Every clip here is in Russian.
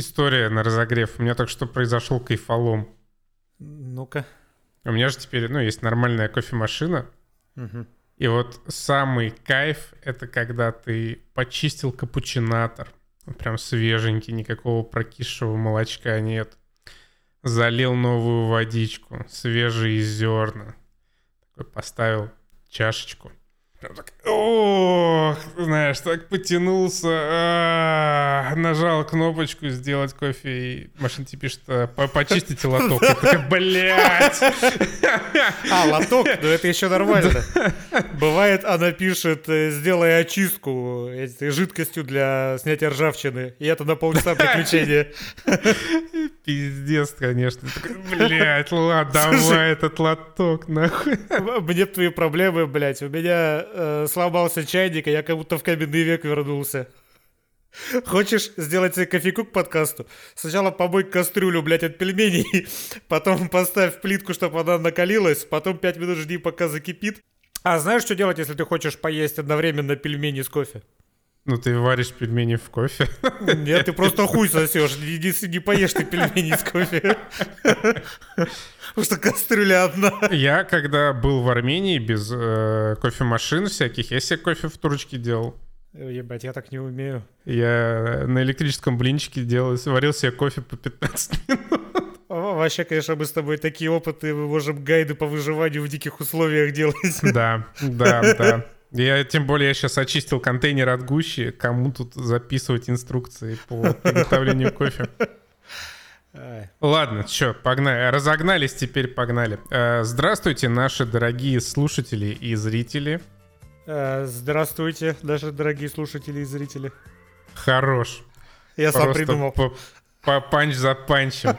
история на разогрев. У меня только что произошел кайфолом. Ну-ка. У меня же теперь, ну, есть нормальная кофемашина. Мгм. И вот самый кайф — это когда ты почистил капучинатор. Он Прям свеженький, никакого прокисшего молочка нет. Залил новую водичку, свежие зерна. Такой поставил чашечку. Прям так, ох, знаешь, так потянулся, а, нажал кнопочку сделать кофе, и машина тебе пишет, а, «По- почистите лоток. Я такой, блядь! А, лоток, ну это еще нормально. Бывает, она пишет, э, сделай очистку жидкостью для снятия ржавчины. И это на полчаса приключения. Пиздец, конечно. Блядь, ладно, давай этот лоток, нахуй. Мне б твои проблемы, блядь. У меня э, сломался чайник, и я как будто в каменный век вернулся. Хочешь сделать себе кофейку к подкасту? Сначала помой кастрюлю, блядь, от пельменей, потом поставь плитку, чтобы она накалилась, потом 5 минут жди, пока закипит. А знаешь, что делать, если ты хочешь поесть одновременно пельмени с кофе? Ну, ты варишь пельмени в кофе. Нет, ты просто хуй сосешь. Не, не- поешь ты пельмени с кофе. Потому что кастрюля одна. Я, когда был в Армении без э, кофемашин всяких, я себе кофе в турочке делал. Ебать, я так не умею. Я на электрическом блинчике делал, варил себе кофе по 15 минут. О, Вообще, конечно, мы с тобой такие опыты, мы можем гайды по выживанию в диких условиях делать. Да, да, да. Я, тем более, я сейчас очистил контейнер от гущи. Кому тут записывать инструкции по приготовлению кофе? Ладно, что, погнали. Разогнались, теперь погнали. Э, Здравствуйте, наши дорогие слушатели и зрители. Э, Здравствуйте, наши дорогие слушатели и зрители. Хорош. Я сам придумал. по- по панч за панчем.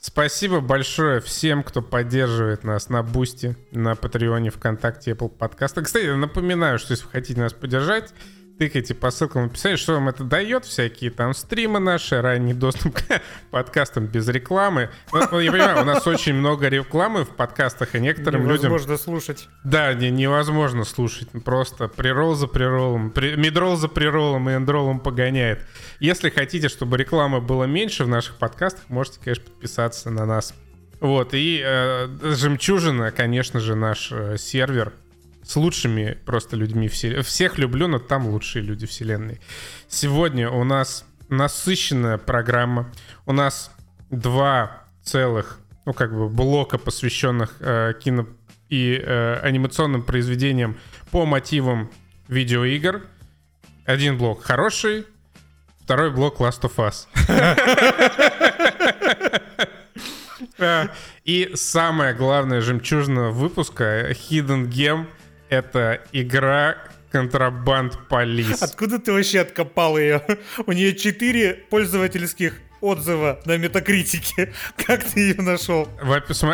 Спасибо большое всем, кто поддерживает нас на Boosty, на Патреоне, ВКонтакте, Apple подкастах. Кстати, напоминаю, что если вы хотите нас поддержать, тыкайте по ссылкам в описании, что вам это дает, всякие там стримы наши, ранний доступ к подкастам без рекламы. Ну, я понимаю, у нас очень много рекламы в подкастах, и некоторым людям Невозможно слушать. да, не, невозможно слушать. Просто прирол за приролом, при, мидрол за приролом и эндролом погоняет. Если хотите, чтобы рекламы было меньше в наших подкастах, можете, конечно, подписаться на нас. Вот, и э, жемчужина, конечно же, наш э, сервер с лучшими просто людьми вселенной. Всех люблю, но там лучшие люди вселенной. Сегодня у нас насыщенная программа. У нас два целых, ну, как бы, блока, посвященных э, кино и э, анимационным произведениям по мотивам видеоигр. Один блок хороший, второй блок Last of Us. И самое главное жемчужина выпуска Hidden Gem — это игра Контрабанд Полис. Откуда ты вообще откопал ее? У нее 4 пользовательских отзыва на метакритике. Как ты ее нашел?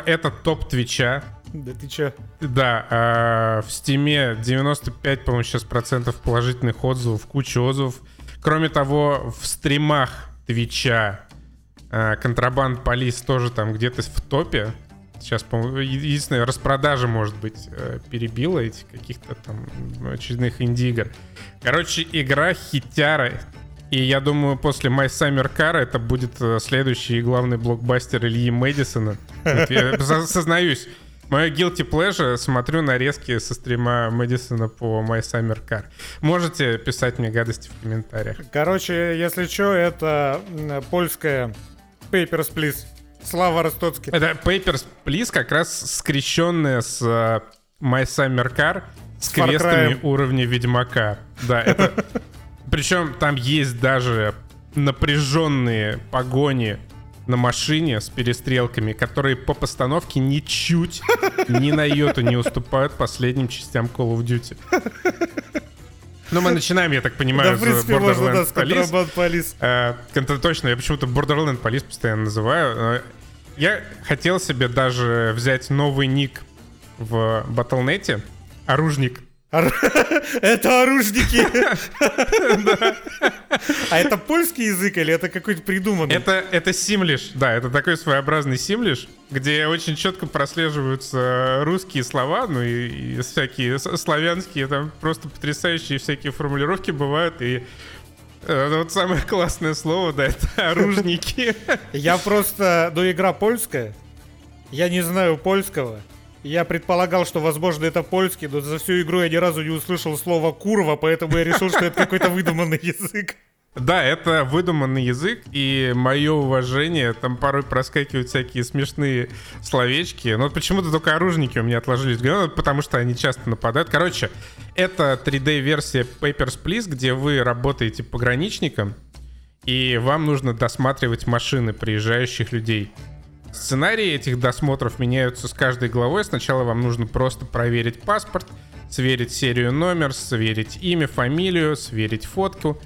Это топ Твича. Да ты чё? Да, а, в Стиме 95, по-моему, сейчас процентов положительных отзывов, куча отзывов. Кроме того, в стримах Твича а, Контрабанд Полис тоже там где-то в топе. Сейчас, по-моему, единственное, распродажа, может быть, э, перебила эти каких-то там очередных инди-игр. Короче, игра хитяра. И я думаю, после My Summer Car это будет э, следующий главный блокбастер Ильи Мэдисона. Я со- сознаюсь, Мое guilty pleasure смотрю нарезки со стрима Мэдисона по My Summer Car. Можете писать мне гадости в комментариях. Короче, если чё, это польская Papers, Please. Слава Ростоцкий. Это Papers, Please как раз скрещенная с э, My Summer Car с Far квестами уровня Ведьмака. Да, это... Причем там есть даже напряженные погони на машине с перестрелками, которые по постановке ничуть ни на йоту не уступают последним частям Call of Duty. Ну, мы начинаем, я так Да, понимаю, в принципе, можно, да, с Police. Э, точно, я почему-то Borderland Police постоянно называю. Я хотел себе даже взять новый ник в Battle.net. Оружник. Это оружники. А это польский язык или это какой-то придуманный? Это, это симлиш, да, это такой своеобразный симлиш, где очень четко прослеживаются русские слова, ну и, и всякие славянские, там просто потрясающие всякие формулировки бывают, и Э, Вот самое классное слово, да, это оружники. Я просто... Ну, игра польская. Я не знаю польского. Я предполагал, что, возможно, это польский, но за всю игру я ни разу не услышал слова «курва», поэтому я решил, что это какой-то выдуманный язык. Да, это выдуманный язык, и мое уважение, там порой проскакивают всякие смешные словечки. Но почему-то только оружники у меня отложились голову, потому что они часто нападают. Короче, это 3D-версия Papers, Please, где вы работаете пограничником, и вам нужно досматривать машины приезжающих людей. Сценарии этих досмотров меняются с каждой главой. Сначала вам нужно просто проверить паспорт, сверить серию номер, сверить имя, фамилию, сверить фотку.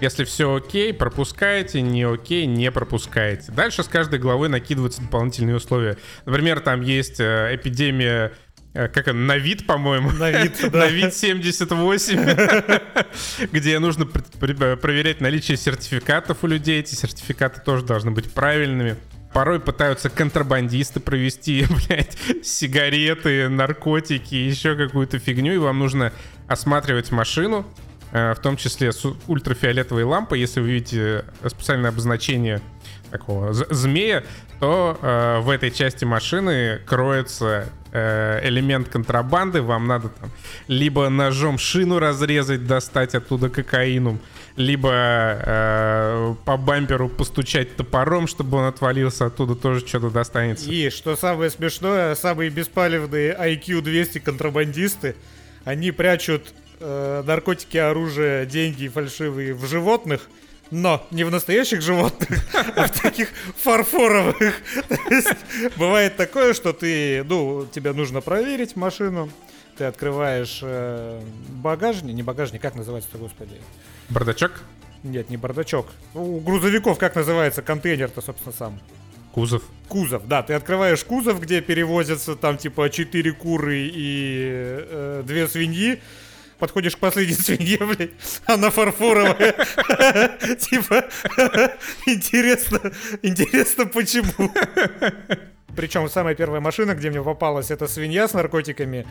Если все окей, пропускаете, не окей, не пропускаете. Дальше с каждой главы накидываются дополнительные условия. Например, там есть э, эпидемия э, как он, на вид, по-моему. На вид, да. На вид 78, где нужно пр- пр- проверять наличие сертификатов у людей. Эти сертификаты тоже должны быть правильными. Порой пытаются контрабандисты провести, блядь, сигареты, наркотики, еще какую-то фигню, и вам нужно осматривать машину, э, в том числе с ультрафиолетовой лампой. Если вы видите специальное обозначение такого змея, то э, в этой части машины кроется э, элемент контрабанды. Вам надо там либо ножом шину разрезать, достать оттуда кокаину, либо э, по бамперу постучать топором, чтобы он отвалился, оттуда тоже что-то достанется. И, что самое смешное, самые беспалевные IQ 200 контрабандисты, они прячут э, наркотики, оружие, деньги фальшивые в животных, но не в настоящих животных, а в таких фарфоровых. Бывает такое, что ты, ну, тебе нужно проверить машину, ты открываешь э, багажник, не багажник, как называется-то, господи? Бардачок, Нет, не бардачок. У грузовиков как называется контейнер-то, собственно, сам? кузов. Кузов, да, ты открываешь кузов, где перевозятся там типа 4 куры и э, 2 свиньи. Подходишь к последней свинье, блядь, она фарфоровая. Типа, интересно, интересно почему. Причем самая первая машина, где мне попалась, это свинья с наркотиками.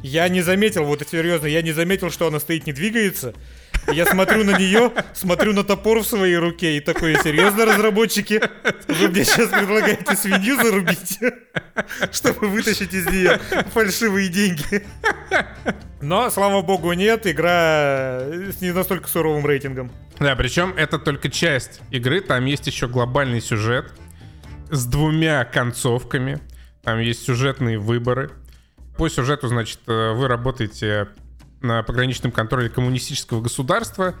Я не заметил, вот серьезно, я не заметил, что она стоит, не двигается. Я смотрю на нее, смотрю на топор в своей руке и такой, серьезно, разработчики, вы мне сейчас предлагаете свинью зарубить, чтобы вытащить из нее фальшивые деньги. Но, слава богу, нет, игра с не настолько суровым рейтингом. Да, причем это только часть игры, там есть еще глобальный сюжет с двумя концовками. Там есть сюжетные выборы. По сюжету, значит, э, вы работаете на пограничном контроле коммунистического государства,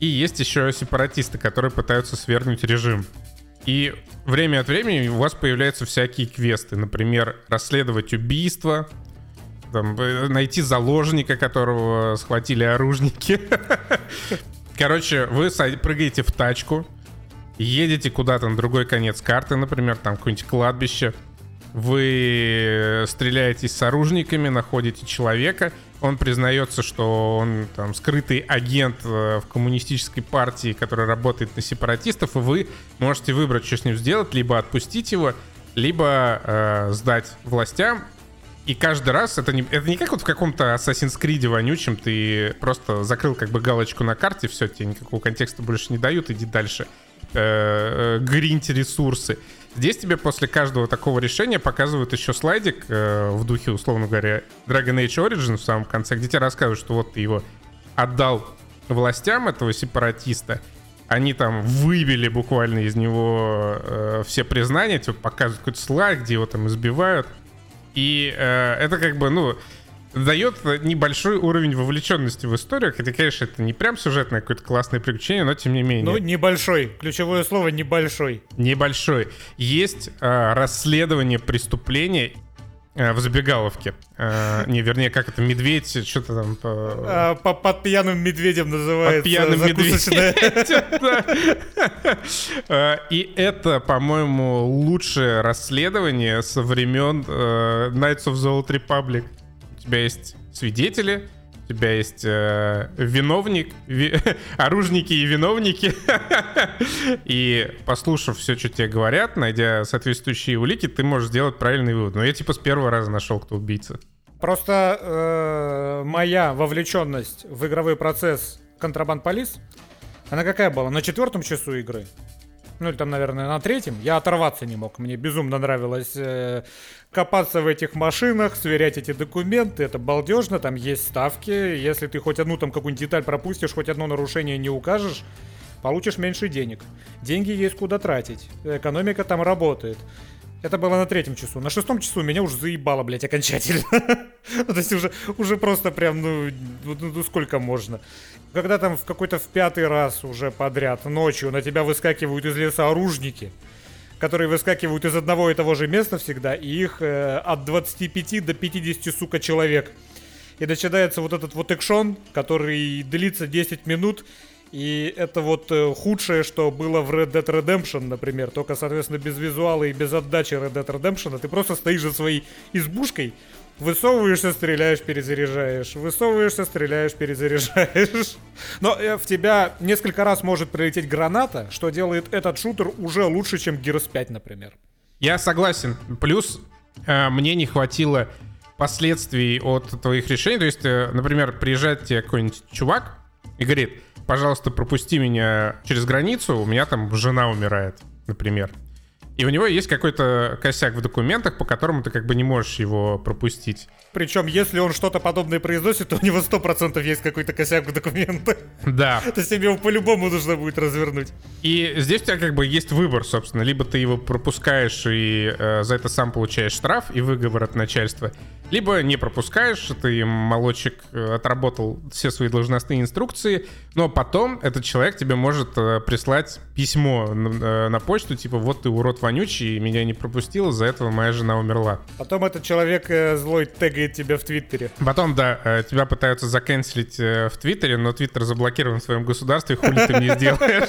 и есть еще сепаратисты, которые пытаются свергнуть режим. И время от времени у вас появляются всякие квесты. Например, расследовать убийство, там, э, найти заложника, которого схватили оружники. Короче, вы прыгаете в тачку, едете куда-то на другой конец карты, например, там какое-нибудь кладбище. Вы стреляетесь с оружниками, находите человека. Он признается, что он там скрытый агент э, в коммунистической партии, который работает на сепаратистов, и вы можете выбрать, что с ним сделать, либо отпустить его, либо э, сдать властям. И каждый раз это не, это не как вот в каком-то Assassin's Creed вонючем, ты просто закрыл как бы галочку на карте, все, тебе никакого контекста больше не дают, иди дальше. Э, э, гриньте ресурсы. Здесь тебе после каждого такого решения показывают еще слайдик э, в духе, условно говоря, Dragon Age Origin в самом конце, где тебе рассказывают, что вот ты его отдал властям этого сепаратиста, они там выбили буквально из него э, все признания, тебе показывают какой-то слайд, где его там избивают. И э, это как бы, ну, дает небольшой уровень вовлеченности в историю. Хотя, конечно, это не прям сюжетное какое-то классное приключение, но тем не менее. Ну, небольшой. Ключевое слово небольшой. Небольшой. Есть э, расследование преступления э, в забегаловке. Э, не, вернее, как это, медведь, что-то там... по- А, по- под пьяным медведем называется под пьяным медведем. Э, И это, по-моему, лучшее расследование со времен Knights of the Old Republic. У тебя есть свидетели, у тебя есть э, виновник, ви- оружники и виновники. И послушав все, что тебе говорят, найдя соответствующие улики, ты можешь сделать правильный вывод. Но я типа с первого раза нашел, кто убийца. Просто э, моя вовлеченность в игровой процесс контрабанд полис Она какая была? На четвертом часу игры? Ну или там, наверное, на третьем. Я оторваться не мог. Мне безумно нравилось э, копаться в этих машинах, сверять эти документы. Это балдежно, там есть ставки. Если ты хоть одну там какую-нибудь деталь пропустишь, хоть одно нарушение не укажешь, получишь меньше денег. Деньги есть куда тратить. Экономика там работает. Это было на третьем часу. На шестом часу меня уже заебало, блядь, окончательно. То есть уже, уже просто прям, ну, ну, ну сколько можно. Когда там в какой-то в пятый раз уже подряд ночью на тебя выскакивают из леса оружники, которые выскакивают из одного и того же места всегда, и их э, от 25 до 50, сука, человек. И начинается вот этот вот экшон, который длится 10 минут, и это вот э, худшее, что было в Red Dead Redemption, например. Только, соответственно, без визуала и без отдачи Red Dead Redemption. Ты просто стоишь за своей избушкой, высовываешься, стреляешь, перезаряжаешь. Высовываешься, стреляешь, перезаряжаешь. Но э, в тебя несколько раз может прилететь граната, что делает этот шутер уже лучше, чем Gears 5, например. Я согласен. Плюс э, мне не хватило последствий от твоих решений. То есть, э, например, приезжает тебе какой-нибудь чувак и говорит, пожалуйста, пропусти меня через границу, у меня там жена умирает, например. И у него есть какой-то косяк в документах, по которому ты как бы не можешь его пропустить. Причем, если он что-то подобное произносит, то у него 100% есть какой-то косяк в документах. Да. То есть тебе его по-любому нужно будет развернуть. И здесь у тебя как бы есть выбор, собственно. Либо ты его пропускаешь и э, за это сам получаешь штраф и выговор от начальства, либо не пропускаешь, ты молочек э, отработал все свои должностные инструкции, но потом этот человек тебе может э, прислать письмо на, э, на почту, типа вот ты урод вонючий, меня не пропустил, из-за этого моя жена умерла. Потом этот человек злой тегает тебя в Твиттере. Потом, да, тебя пытаются заканчивать в Твиттере, но Твиттер заблокирован в своем государстве, хули ты не сделаешь.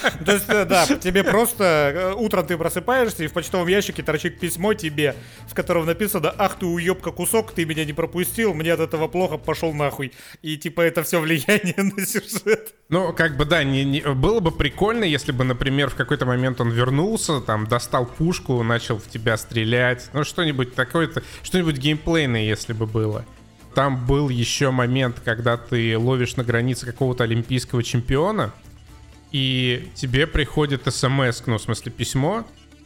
То есть, да, тебе просто утром ты просыпаешься, и в почтовом ящике торчит письмо тебе, в котором написано «Ах ты уебка кусок, ты меня не пропустил, мне от этого плохо, пошел нахуй. И типа это все влияние на сюжет. Ну, как бы да, не, не, было бы прикольно, если бы, например, в какой-то момент он вернулся, там, достал пушку, начал в тебя стрелять. Ну, что-нибудь такое-то, что-нибудь геймплейное, если бы было. Там был еще момент, когда ты ловишь на границе какого-то олимпийского чемпиона, и тебе приходит смс, ну, в смысле, письмо,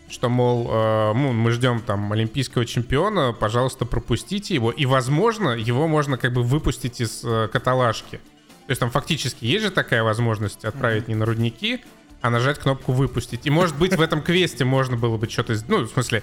что, мол, э, ну, мы ждем там олимпийского чемпиона, пожалуйста, пропустите его. И, возможно, его можно как бы выпустить из э, каталажки. То есть там фактически есть же такая возможность отправить mm-hmm. не на рудники, а нажать кнопку «Выпустить». И, может быть, в этом квесте можно было бы что-то... Ну, в смысле,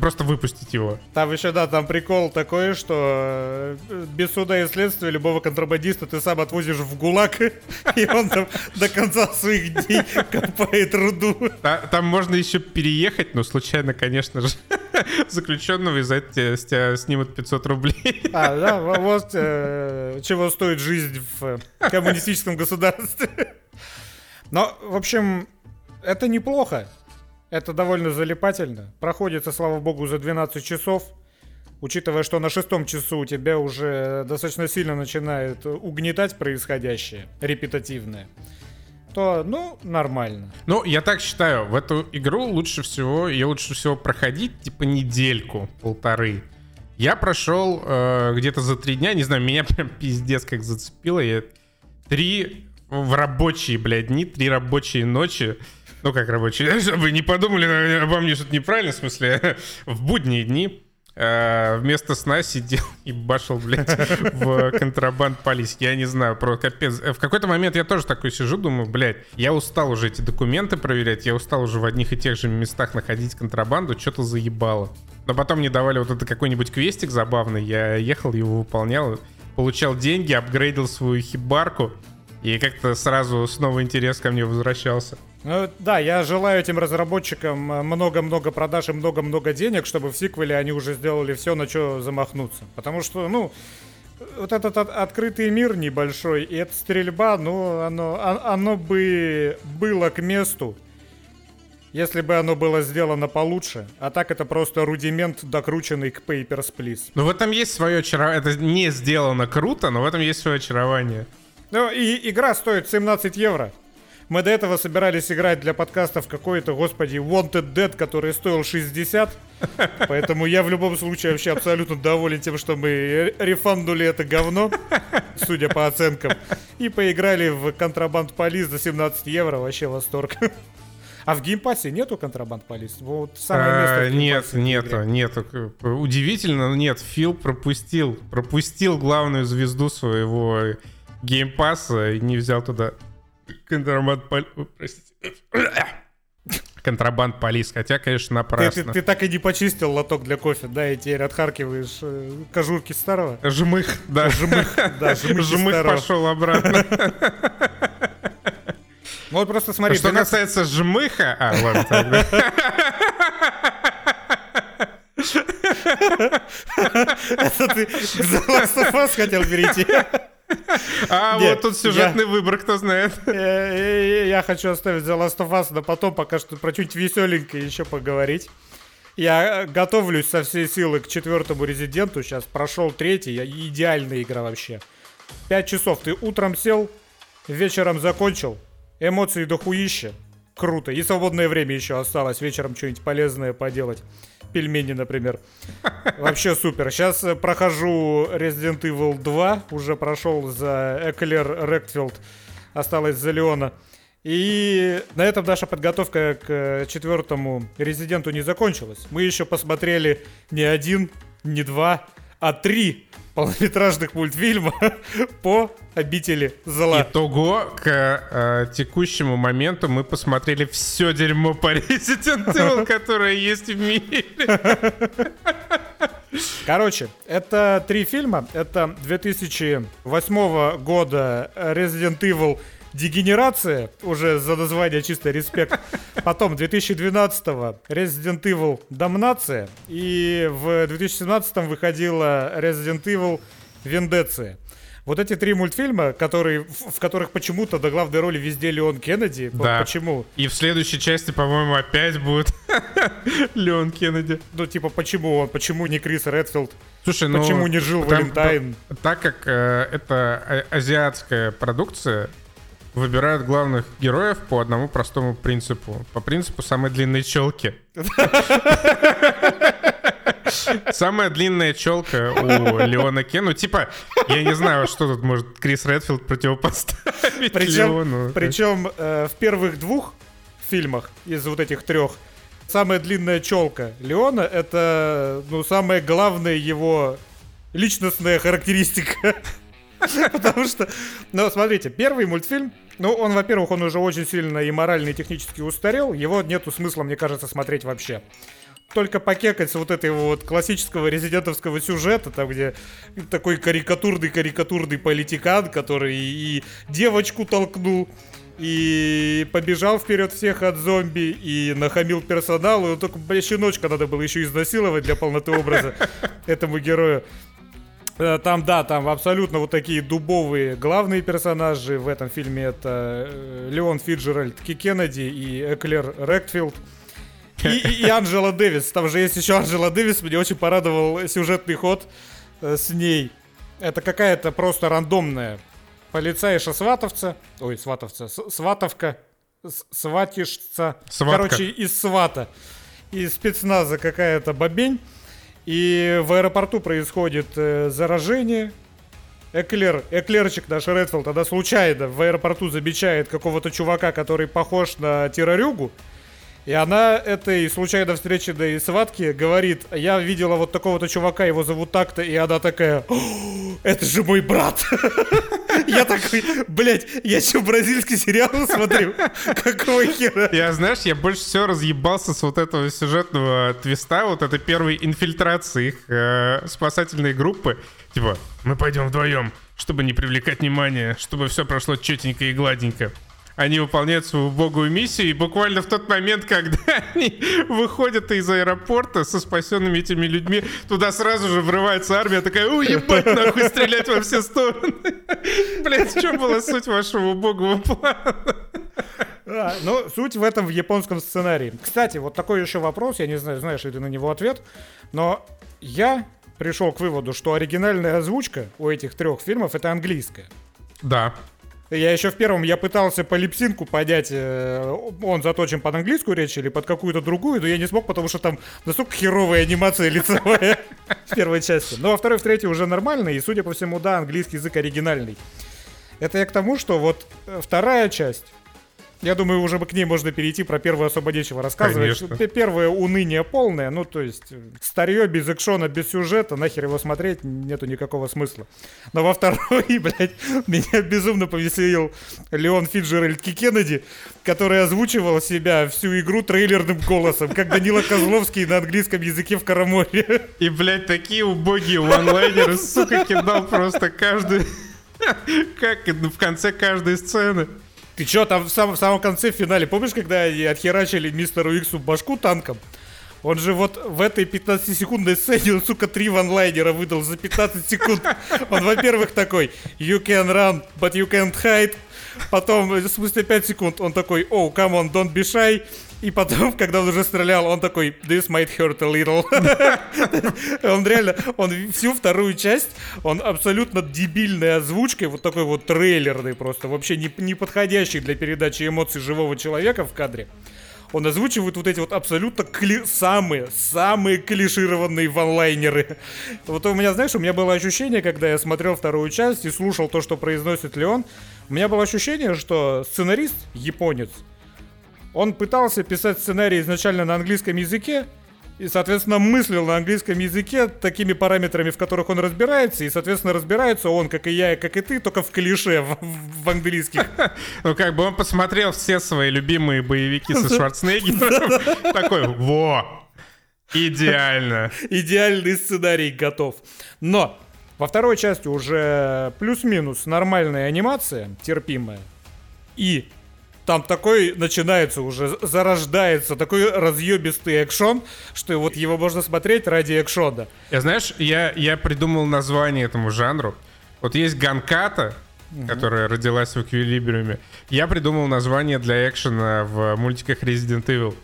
Просто выпустить его. Там еще, да, там прикол такой, что э, без суда и следствия любого контрабандиста ты сам отвозишь в ГУЛАГ, и он там до конца своих дней копает руду. Там можно еще переехать, но случайно, конечно же, заключенного из за с тебя снимут 500 рублей. А, да, вот э, чего стоит жизнь в коммунистическом государстве. Но, в общем, это неплохо. Это довольно залипательно. Проходится, слава богу, за 12 часов. Учитывая, что на шестом часу у тебя уже достаточно сильно начинает угнетать происходящее, репетативное, то, ну, нормально. Ну, я так считаю, в эту игру лучше всего, ее лучше всего проходить, типа, недельку, полторы. Я прошел э, где-то за три дня, не знаю, меня прям пиздец как зацепило. Я три в рабочие, блядь, дни, три рабочие ночи ну как рабочие, вы не подумали обо мне что-то неправильно, в смысле, в будние дни э, вместо сна сидел и башил, блядь, в контрабанд полис. Я не знаю, про капец. В какой-то момент я тоже такой сижу, думаю, блядь, я устал уже эти документы проверять, я устал уже в одних и тех же местах находить контрабанду, что-то заебало. Но потом мне давали вот это какой-нибудь квестик забавный, я ехал, его выполнял, получал деньги, апгрейдил свою хибарку, и как-то сразу снова интерес ко мне возвращался. Ну, да, я желаю этим разработчикам э, много-много продаж и много-много денег, чтобы в сиквеле они уже сделали все, на что замахнуться. Потому что, ну, вот этот от, открытый мир небольшой, и эта стрельба, ну, оно, оно бы было к месту, если бы оно было сделано получше. А так это просто рудимент, докрученный к Papers, Please. Ну, в этом есть свое очарование. Это не сделано круто, но в этом есть свое очарование. Ну, и игра стоит 17 евро. Мы до этого собирались играть для подкастов какой-то, господи, Wanted Dead, который стоил 60. Поэтому я в любом случае вообще абсолютно доволен тем, что мы рефанднули это говно, судя по оценкам, и поиграли в контрабанд полис за 17 евро. Вообще восторг. А в геймпассе нету Contraband Police? Вот самое место. А, нет, нету, нету. Удивительно, нет. Фил пропустил, пропустил главную звезду своего геймпасса и не взял туда Contraband Police. Простите. Contraband Police, хотя, конечно, напрасно. Ты, ты, ты так и не почистил лоток для кофе, да, и теперь отхаркиваешь э, кожурки старого. Жмых, да. Жмых, да, жмых, жмых пошел обратно. Ну вот просто смотри. Что 12... касается жмыха... А, ладно, тогда. Это ты к хотел перейти. А Нет, вот тут сюжетный я, выбор, кто знает. Я, я хочу оставить The Last of Us, но потом пока что про чуть веселенькое еще поговорить. Я готовлюсь со всей силы к четвертому резиденту. Сейчас прошел третий. Идеальная игра вообще. Пять часов. Ты утром сел, вечером закончил, Эмоции дохуища. Круто. И свободное время еще осталось. Вечером что-нибудь полезное поделать. Пельмени, например. Вообще супер. Сейчас э, прохожу Resident Evil 2. Уже прошел за Эклер Ректфилд. Осталось за Леона. И на этом наша подготовка к э, четвертому резиденту не закончилась. Мы еще посмотрели не один, не два, а три полнометражных мультфильма по обители зла. Итого, к э, текущему моменту мы посмотрели все дерьмо по Resident Evil, которое есть в мире. Короче, это три фильма. Это 2008 года Resident Evil Дегенерация, уже за название чисто респект. Потом 2012-го Resident Evil Домнация. И в 2017-м выходила Resident Evil Вендеция. Вот эти три мультфильма, которые, в которых почему-то до главной роли везде Леон Кеннеди. Да. Почему? И в следующей части, по-моему, опять будет Леон Кеннеди. Ну, типа, почему он? Почему не Крис Редфилд? Слушай, ну... Почему не жил Валентайн? Так как э, это а- азиатская продукция, выбирают главных героев по одному простому принципу. По принципу самой длинной челки. Самая длинная челка у Леона Кен. Ну, типа, я не знаю, что тут может Крис Редфилд противопоставить причем, Леону. Причем э, в первых двух фильмах из вот этих трех самая длинная челка Леона это, ну, самая главная его личностная характеристика. Потому что, ну, смотрите, первый мультфильм, ну, он, во-первых, он уже очень сильно и морально, и технически устарел. Его нету смысла, мне кажется, смотреть вообще только покекать с вот этого вот классического резидентовского сюжета, там где такой карикатурный-карикатурный политикан, который и девочку толкнул, и побежал вперед всех от зомби, и нахамил персоналу, и только, бля, щеночка надо было еще изнасиловать для полноты образа этому герою. Э, там, да, там абсолютно вот такие дубовые главные персонажи в этом фильме. Это э, Леон Фиджеральд Кеннеди и Эклер Ректфилд. И, и, и Анджела Дэвис. Там же есть еще Анджела Дэвис. Мне очень порадовал сюжетный ход э, с ней. Это какая-то просто рандомная полицейша сватовца. Ой, сватовца. Сватовка. Сватишца. Сватка. Короче, из свата. Из спецназа какая-то бабень. И в аэропорту происходит э, заражение. Эклер, Эклерчик наш Редфилд тогда случайно в аэропорту замечает какого-то чувака, который похож на террорюгу. И она этой случайно встреченной сватке говорит, я видела вот такого-то чувака, его зовут так-то, и она такая, это же мой брат. Я такой, блядь, я что, бразильский сериал смотрю? Какого хера? Я, знаешь, я больше всего разъебался с вот этого сюжетного твиста, вот этой первой инфильтрации их э, спасательной группы. Типа, мы пойдем вдвоем, чтобы не привлекать внимание, чтобы все прошло четенько и гладенько они выполняют свою убогую миссию, и буквально в тот момент, когда они выходят из аэропорта со спасенными этими людьми, туда сразу же врывается армия, такая, уебать, нахуй стрелять во все стороны. Блять, в чем была суть вашего убогого плана? А, ну, суть в этом в японском сценарии. Кстати, вот такой еще вопрос, я не знаю, знаешь ли ты на него ответ, но я пришел к выводу, что оригинальная озвучка у этих трех фильмов это английская. Да. Я еще в первом, я пытался по липсинку понять, э, он заточен под английскую речь или под какую-то другую, но я не смог, потому что там настолько херовая анимация лицевая в первой части. Но во второй, в третьей уже нормально, и, судя по всему, да, английский язык оригинальный. Это я к тому, что вот э, вторая часть, я думаю, уже бы к ней можно перейти, про первую особо нечего рассказывать. Конечно. Первое уныние полное, ну, то есть, э, старье без экшона, без сюжета, нахер его смотреть, нету никакого смысла. Но во второй, блядь, меня безумно повеселил Леон Фиджеральд Кеннеди, который озвучивал себя всю игру трейлерным голосом, как Данила Козловский на английском языке в Караморе. И, блядь, такие убогие ванлайнеры, сука, кидал просто каждый... Как в конце каждой сцены. Ты чё, там в самом, в самом конце, в финале, помнишь, когда они отхерачили мистеру Иксу башку танком? Он же вот в этой 15-секундной сцене, он, сука, три ванлайнера выдал за 15 секунд. Он, во-первых, такой, you can run, but you can't hide. Потом, в смысле, 5 секунд, он такой, oh, come on, don't be shy. И потом, когда он уже стрелял, он такой, this might hurt a little. он реально, он всю вторую часть, он абсолютно дебильной озвучкой, вот такой вот трейлерный просто, вообще не, подходящий для передачи эмоций живого человека в кадре. Он озвучивает вот эти вот абсолютно кли- самые, самые клишированные ванлайнеры. Вот у меня, знаешь, у меня было ощущение, когда я смотрел вторую часть и слушал то, что произносит Леон, у меня было ощущение, что сценарист, японец, он пытался писать сценарий изначально на английском языке, и, соответственно, мыслил на английском языке такими параметрами, в которых он разбирается, и, соответственно, разбирается он, как и я, и как и ты, только в клише в, в английских. Ну, как бы он посмотрел все свои любимые боевики со Шварценеггером. Такой, во, идеально. Идеальный сценарий готов. Но во второй части уже плюс-минус нормальная анимация, терпимая. И там такой начинается уже, зарождается такой разъебистый экшон, что вот его можно смотреть ради экшона. Я знаешь, я, я придумал название этому жанру. Вот есть Ганката, угу. которая родилась в Эквилибриуме. Я придумал название для экшена в мультиках Resident Evil.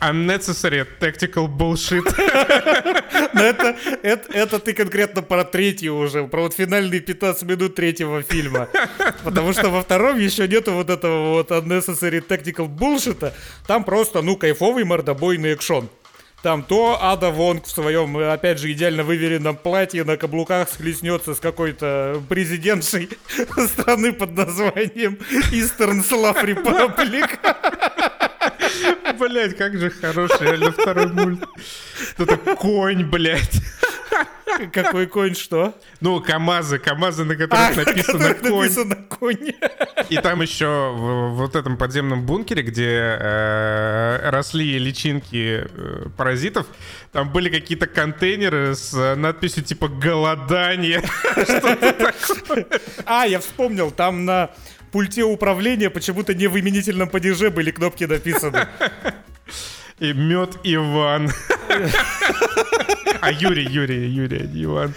Unnecessary tactical bullshit. Но это, это, это ты конкретно про третью уже, про вот финальные 15 минут третьего фильма. Потому что во втором еще нету вот этого вот unnecessary tactical bullshit. Там просто, ну, кайфовый мордобойный экшон. Там то Ада Вонг в своем, опять же, идеально выверенном платье на каблуках схлестнется с какой-то президентшей страны под названием Eastern Slav Republic. Блять, как же хороший реально второй мульт. Это конь, блядь. Какой конь, что? Ну, КамАЗы, КамАЗы, на которых а, написано конь. написано конь. И там еще в, вот этом подземном бункере, где э, росли личинки э, паразитов, там были какие-то контейнеры с надписью типа «Голодание». А, я вспомнил, там на пульте управления почему-то не в именительном падеже были кнопки написаны. И мед Иван. А Юрий, Юрий, Юрий, Иван.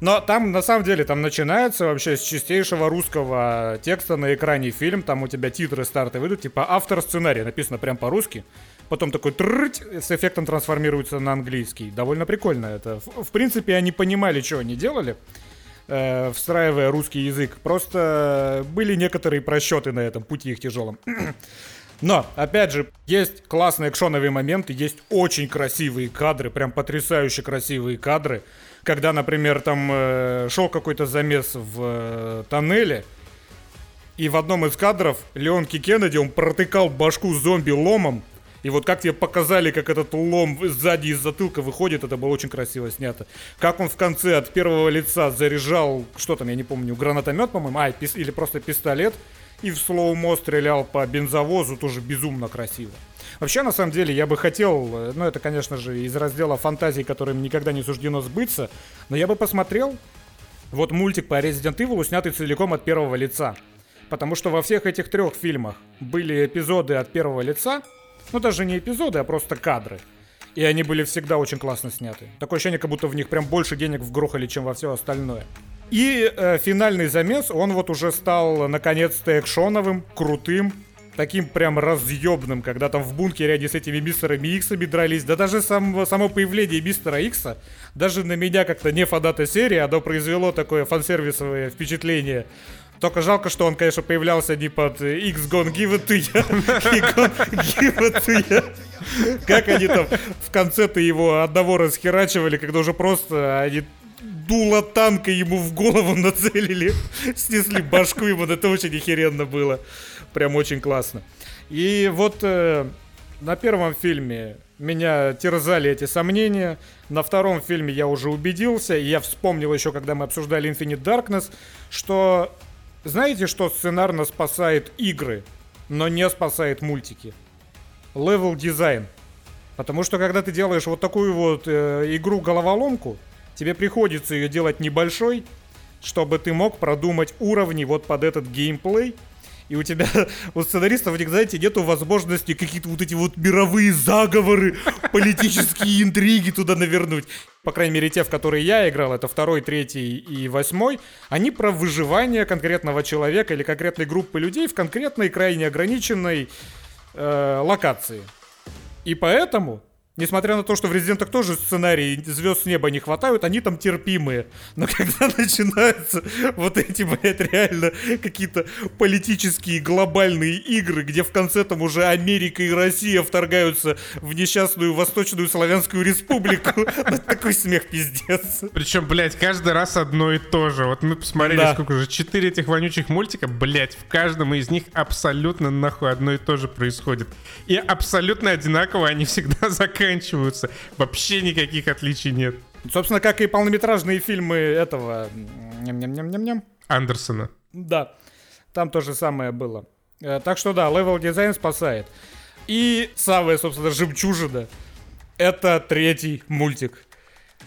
Но там, на самом деле, там начинается вообще с чистейшего русского текста на экране фильм. Там у тебя титры старты выйдут, типа автор сценария, написано прям по-русски. Потом такой трыть, с эффектом трансформируется на английский. Довольно прикольно это. В, в принципе, они понимали, что они делали э, встраивая русский язык. Просто были некоторые просчеты на этом пути их тяжелом. Но, опять же, есть классные экшоновые моменты, есть очень красивые кадры, прям потрясающе красивые кадры. Когда, например, там э, шел какой-то замес в э, тоннеле, и в одном из кадров Леон Кеннеди, он протыкал башку зомби ломом, и вот как тебе показали, как этот лом сзади из затылка выходит, это было очень красиво снято. Как он в конце от первого лица заряжал, что там, я не помню, гранатомет, по-моему, а, или просто пистолет, и в слоумо стрелял по бензовозу, тоже безумно красиво. Вообще, на самом деле, я бы хотел, ну это, конечно же, из раздела фантазий, которым никогда не суждено сбыться, но я бы посмотрел вот мультик по Resident Evil, снятый целиком от первого лица. Потому что во всех этих трех фильмах были эпизоды от первого лица, ну, даже не эпизоды, а просто кадры. И они были всегда очень классно сняты. Такое ощущение, как будто в них прям больше денег вгрохали, чем во все остальное. И э, финальный замес, он вот уже стал наконец-то экшоновым, крутым, таким прям разъебным, когда там в бункере они с этими мистерами Иксами дрались. Да даже сам, само появление мистера Икса, даже на меня как-то не фаната серии, оно произвело такое фансервисовое впечатление. Только жалко, что он, конечно, появлялся не под X You, и Gone Give It To You. Как они там в конце-то его одного расхерачивали, когда уже просто они дуло танка ему в голову нацелили, снесли башку ему, это очень охеренно было. Прям очень классно. И вот э, на первом фильме меня терзали эти сомнения. На втором фильме я уже убедился, и я вспомнил еще, когда мы обсуждали Infinite Darkness, что знаете, что сценарно спасает игры, но не спасает мультики? Левел дизайн. Потому что когда ты делаешь вот такую вот э, игру-головоломку, тебе приходится ее делать небольшой, чтобы ты мог продумать уровни вот под этот геймплей, и у тебя, у сценаристов, знаете, нету возможности какие-то вот эти вот мировые заговоры, политические интриги туда навернуть. По крайней мере, те, в которые я играл, это второй, третий и восьмой, они про выживание конкретного человека или конкретной группы людей в конкретной крайне ограниченной э, локации. И поэтому Несмотря на то, что в Резидентах тоже сценарий звезд с неба не хватают, они там терпимые. Но когда начинаются вот эти, блядь, реально какие-то политические глобальные игры, где в конце там уже Америка и Россия вторгаются в несчастную Восточную Славянскую Республику, ну, такой смех пиздец. Причем, блядь, каждый раз одно и то же. Вот мы посмотрели, сколько уже, четыре этих вонючих мультика, блядь, в каждом из них абсолютно нахуй одно и то же происходит. И абсолютно одинаково они всегда заканчиваются заканчиваются. Вообще никаких отличий нет. Собственно, как и полнометражные фильмы этого... Ням-ням-ням-ням. Андерсона. Да, там то же самое было. Э, так что да, level design спасает. И самая, собственно, жемчужина — это третий мультик.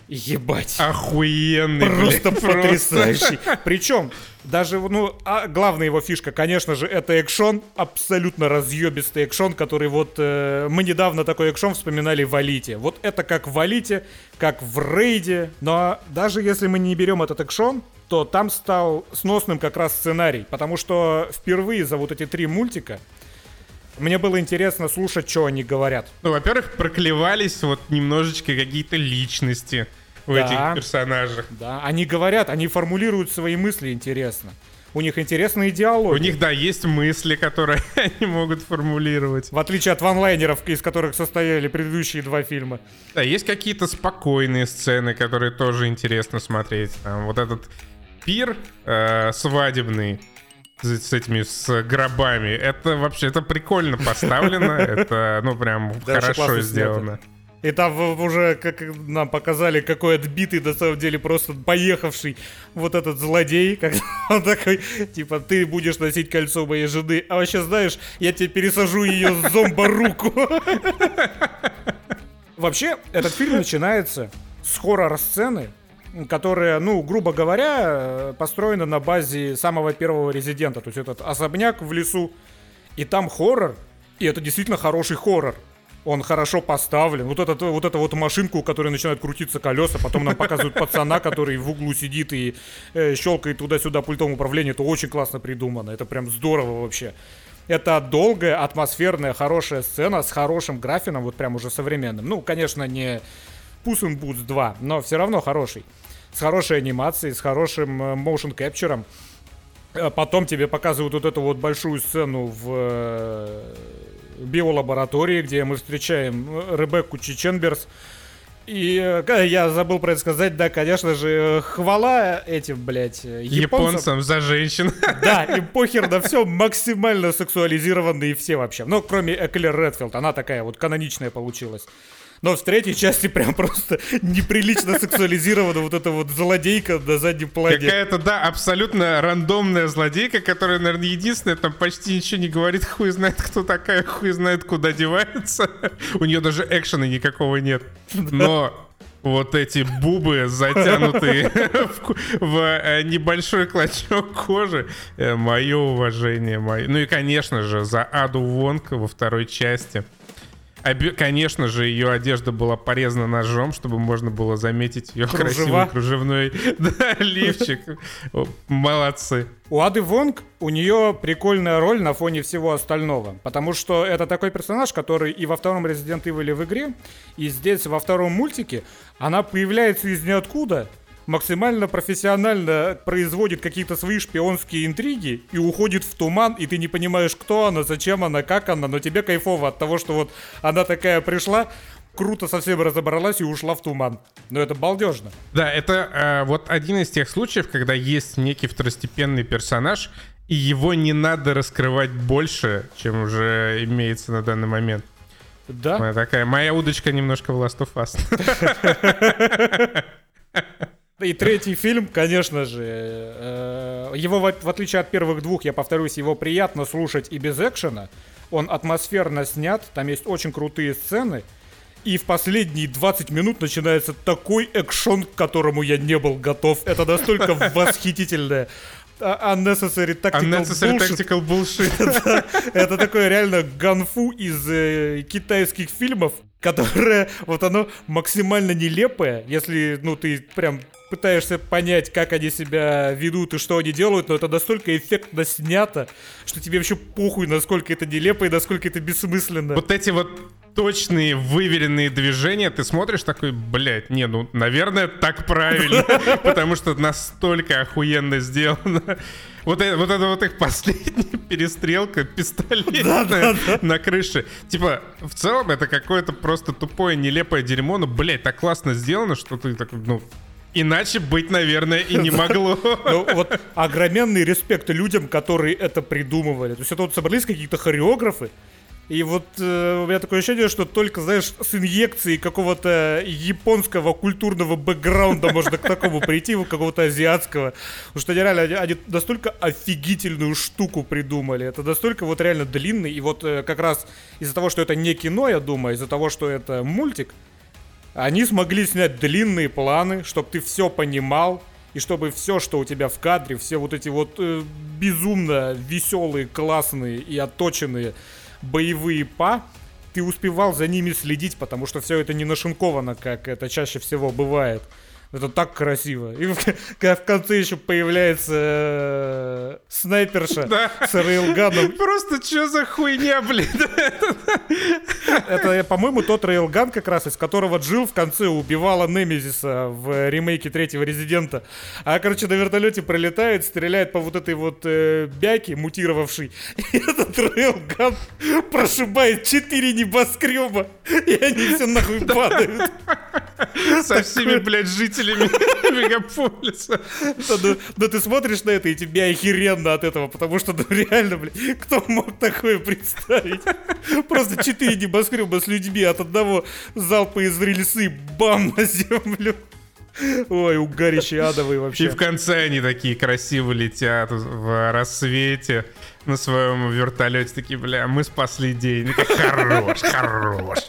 Ебать. Охуенный. Просто блядь, потрясающий. Просто. Причем, даже, ну, а главная его фишка, конечно же, это экшон. Абсолютно разъебистый экшон, который вот... Э, мы недавно такой экшон вспоминали в Алите. Вот это как в Алите, как в Рейде. Но даже если мы не берем этот экшон, то там стал сносным как раз сценарий. Потому что впервые за вот эти три мультика мне было интересно слушать, что они говорят. Ну, во-первых, проклевались вот немножечко какие-то личности в да, этих персонажах. Да, они говорят, они формулируют свои мысли интересно. У них интересные диалоги. У них, да, есть мысли, которые они могут формулировать. В отличие от ванлайнеров, из которых состояли предыдущие два фильма. Да, есть какие-то спокойные сцены, которые тоже интересно смотреть. Там вот этот пир э, свадебный, с этими с гробами. Это вообще это прикольно поставлено. Это, ну, прям хорошо сделано. И там уже, как нам показали, какой отбитый, на самом деле, просто поехавший вот этот злодей, как он такой, типа, ты будешь носить кольцо моей жены, а вообще, знаешь, я тебе пересажу ее с зомба руку. Вообще, этот фильм начинается с хоррор-сцены, которая, ну, грубо говоря, построена на базе самого первого резидента. То есть этот особняк в лесу, и там хоррор, и это действительно хороший хоррор. Он хорошо поставлен. Вот, этот, вот эта вот машинку, у которой начинают крутиться колеса, потом нам показывают пацана, который в углу сидит и э, щелкает туда-сюда пультом управления. Это очень классно придумано. Это прям здорово вообще. Это долгая, атмосферная, хорошая сцена с хорошим графином, вот прям уже современным. Ну, конечно, не Puss in Boots 2, но все равно хороший с хорошей анимацией, с хорошим э, motion capture. Э, потом тебе показывают вот эту вот большую сцену в э, биолаборатории, где мы встречаем Ребекку Чеченберс. И я забыл про это сказать, да, конечно же, хвала этим, блядь, японцам. Японцам за женщин. Да, им похер на все, максимально сексуализированные все вообще. Ну, кроме Эклер Редфилд, она такая вот каноничная получилась. Но в третьей части прям просто неприлично сексуализирована вот эта вот злодейка на заднем плане. Какая-то, да, абсолютно рандомная злодейка, которая, наверное, единственная, там почти ничего не говорит, хуй знает, кто такая, хуй знает, куда девается. У нее даже экшена никакого нет. Но вот эти бубы, затянутые в э, небольшой клочок кожи. Э, Мое уважение. Ну и, конечно же, за Аду Вонг во второй части. Конечно же, ее одежда была порезана ножом, чтобы можно было заметить ее Кружева. красивый кружевной да, лифчик. Молодцы. У Ады Вонг у нее прикольная роль на фоне всего остального. Потому что это такой персонаж, который и во втором Resident Evil в игре, и здесь во втором мультике она появляется из ниоткуда, максимально профессионально производит какие-то свои шпионские интриги и уходит в туман, и ты не понимаешь, кто она, зачем она, как она, но тебе кайфово от того, что вот она такая пришла, круто совсем разобралась и ушла в туман. Но это балдежно. Да, это э, вот один из тех случаев, когда есть некий второстепенный персонаж, и его не надо раскрывать больше, чем уже имеется на данный момент. Да. Моя такая, моя удочка немножко в Last of Us. И третий фильм, конечно же, э, его, в, отличие от первых двух, я повторюсь, его приятно слушать и без экшена. Он атмосферно снят, там есть очень крутые сцены. И в последние 20 минут начинается такой экшон, к которому я не был готов. Это настолько восхитительное. А, unnecessary Tactical Unnecessary bullshit. Tactical Bullshit. Это такое реально ганфу из э, китайских фильмов, которое вот оно максимально нелепое, если, ну, ты прям пытаешься понять, как они себя ведут и что они делают, но это настолько эффектно снято, что тебе вообще похуй, насколько это нелепо и насколько это бессмысленно. Вот эти вот точные, выверенные движения, ты смотришь такой, блядь, не, ну, наверное, так правильно, потому что настолько охуенно сделано. Вот это, вот это вот их последняя перестрелка пистолетная на крыше. Типа, в целом это какое-то просто тупое, нелепое дерьмо, но, блядь, так классно сделано, что ты такой, ну, Иначе быть, наверное, и не могло. Ну, вот огроменный респект людям, которые это придумывали. То есть это вот собрались какие-то хореографы, и вот э, у меня такое ощущение, что только, знаешь, с инъекцией какого-то японского культурного бэкграунда можно к такому прийти, какого-то азиатского. Потому что они реально, они, они настолько офигительную штуку придумали. Это настолько вот реально длинный. И вот э, как раз из-за того, что это не кино, я думаю, из-за того, что это мультик, они смогли снять длинные планы, чтобы ты все понимал, и чтобы все, что у тебя в кадре, все вот эти вот э, безумно веселые, классные и отточенные боевые па, ты успевал за ними следить, потому что все это не нашинковано, как это чаще всего бывает. Это так красиво. И в, когда в конце еще появляется э, снайперша Да. с рейлганом. Просто что за хуйня, блин? Это, по-моему, тот рейлган как раз, из которого Джилл в конце убивала Немезиса в ремейке третьего Резидента. А, короче, на вертолете пролетает, стреляет по вот этой вот э, бяке, мутировавшей. И этот рейлган прошибает четыре небоскреба. И они все нахуй падают. Со всеми, блядь, жителями мегаполиса. Да, ну, ну ты смотришь на это, и тебе охеренно от этого, потому что, ну реально, блядь, кто мог такое представить? Просто четыре небоскреба с людьми от одного залпа из рельсы, бам, на землю. Ой, угарище адовый И вообще. в конце они такие красиво летят в рассвете на своем вертолете. Такие, бля, мы спасли день. Ну, Хорош, хорош.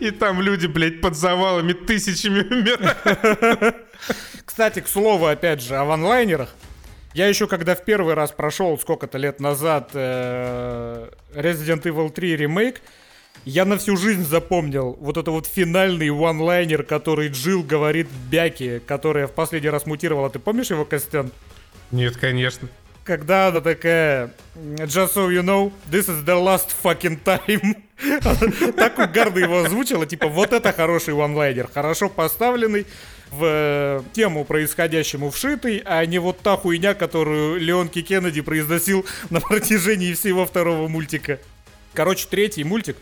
И там люди, блядь, под завалами тысячами умирают. Кстати, к слову, опять же, о ванлайнерах. Я еще когда в первый раз прошел сколько-то лет назад э, Resident Evil 3 ремейк, я на всю жизнь запомнил вот это вот финальный ванлайнер, который Джилл говорит Бяки, которая в последний раз мутировала. Ты помнишь его, Костян? Нет, конечно. Когда она такая, just so you know, this is the last fucking time. Так угарно его озвучила, типа, вот это хороший ванлайнер, хорошо поставленный, в э, тему происходящему вшитый, а не вот та хуйня, которую Леонки Кеннеди произносил на протяжении всего второго мультика. Короче, третий мультик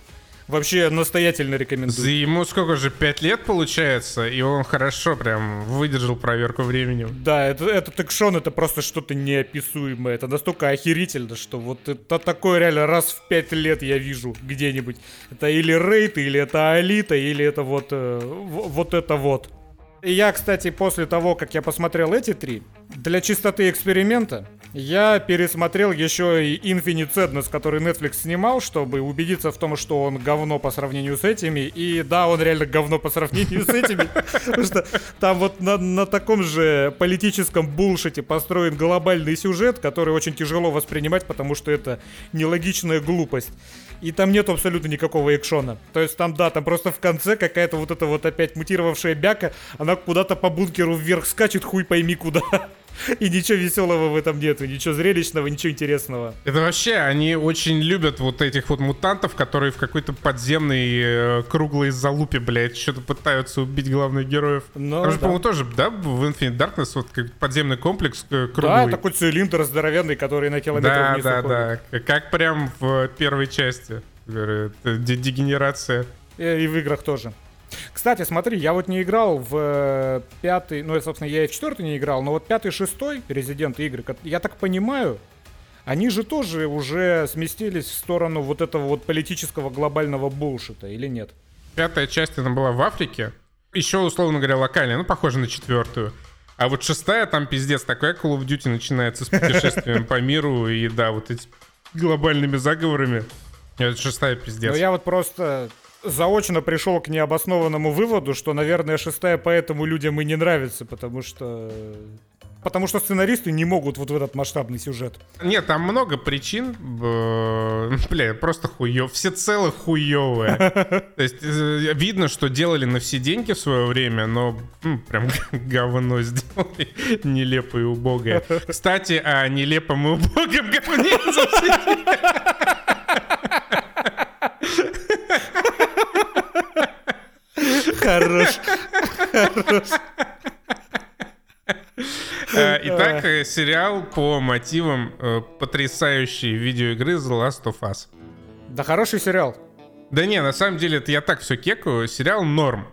вообще настоятельно рекомендую. За ему сколько же, пять лет получается, и он хорошо прям выдержал проверку временем. Да, это, этот экшон это просто что-то неописуемое. Это настолько охерительно, что вот это такое реально раз в пять лет я вижу где-нибудь. Это или рейд, или это Алита, или это вот, э, вот это вот. И я, кстати, после того, как я посмотрел эти три, для чистоты эксперимента, я пересмотрел еще и Infinite Sadness, который Netflix снимал, чтобы убедиться в том, что он говно по сравнению с этими. И да, он реально говно по сравнению с этими. Потому что там вот на, на таком же политическом булшите построен глобальный сюжет, который очень тяжело воспринимать, потому что это нелогичная глупость. И там нет абсолютно никакого экшона. То есть там, да, там просто в конце какая-то вот эта вот опять мутировавшая бяка, она куда-то по бункеру вверх скачет, хуй пойми куда. И ничего веселого в этом нету, ничего зрелищного, ничего интересного. Это вообще, они очень любят вот этих вот мутантов, которые в какой-то подземной э, круглой залупе, блядь, что-то пытаются убить главных героев. Ну, же, да. по-моему, тоже, да, в Infinite Darkness вот как подземный комплекс э, Да, круглый. такой цилиндр здоровенный, который на километр да, вниз да, уходит. да. Как прям в первой части. Дегенерация. И в играх тоже. Кстати, смотри, я вот не играл в э, пятый, ну, собственно, я и в четвертый не играл, но вот пятый, шестой Резидент игры, я так понимаю, они же тоже уже сместились в сторону вот этого вот политического глобального булшита, или нет? Пятая часть, она была в Африке. Еще, условно говоря, локальная, ну, похоже на четвертую. А вот шестая, там пиздец, такая Call of Duty начинается с путешествием по миру и, да, вот эти глобальными заговорами. Это шестая пиздец. Но я вот просто заочно пришел к необоснованному выводу, что, наверное, шестая поэтому людям и не нравится, потому что... Потому что сценаристы не могут вот в этот масштабный сюжет. Нет, там много причин. Бля, просто хуев. Все цело хуевые. То есть э, видно, что делали на все деньги в свое время, но прям говно сделали. Нелепое и убогое. Кстати, о нелепом и убогом говне Хорош. Э, Итак, э, сериал по мотивам э, потрясающей видеоигры The Last of Us. Да хороший сериал. Да не, на самом деле, это я так все кекаю. Сериал норм.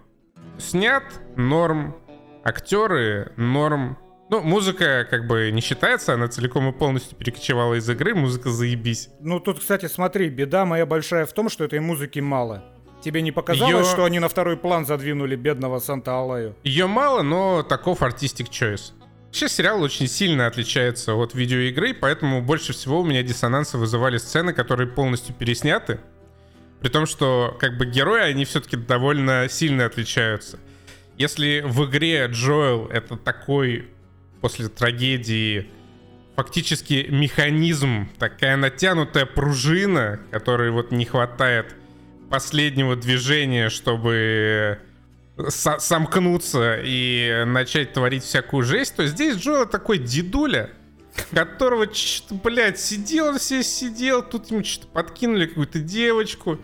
Снят норм. Актеры норм. Ну, музыка как бы не считается, она целиком и полностью перекочевала из игры, музыка заебись. Ну тут, кстати, смотри, беда моя большая в том, что этой музыки мало. Тебе не показалось, Её- что они на второй план задвинули бедного Санта-Алаю? Ее мало, но таков артистик choice. Вообще сериал очень сильно отличается от видеоигры, поэтому больше всего у меня диссонансы вызывали сцены, которые полностью пересняты. При том, что как бы герои, они все-таки довольно сильно отличаются. Если в игре Джоэл это такой после трагедии фактически механизм, такая натянутая пружина, которой вот не хватает последнего движения, чтобы со- сомкнуться и начать творить всякую жесть, то здесь Джоэл такой дедуля, которого, блядь, сидел все сидел, тут ему что-то подкинули какую-то девочку,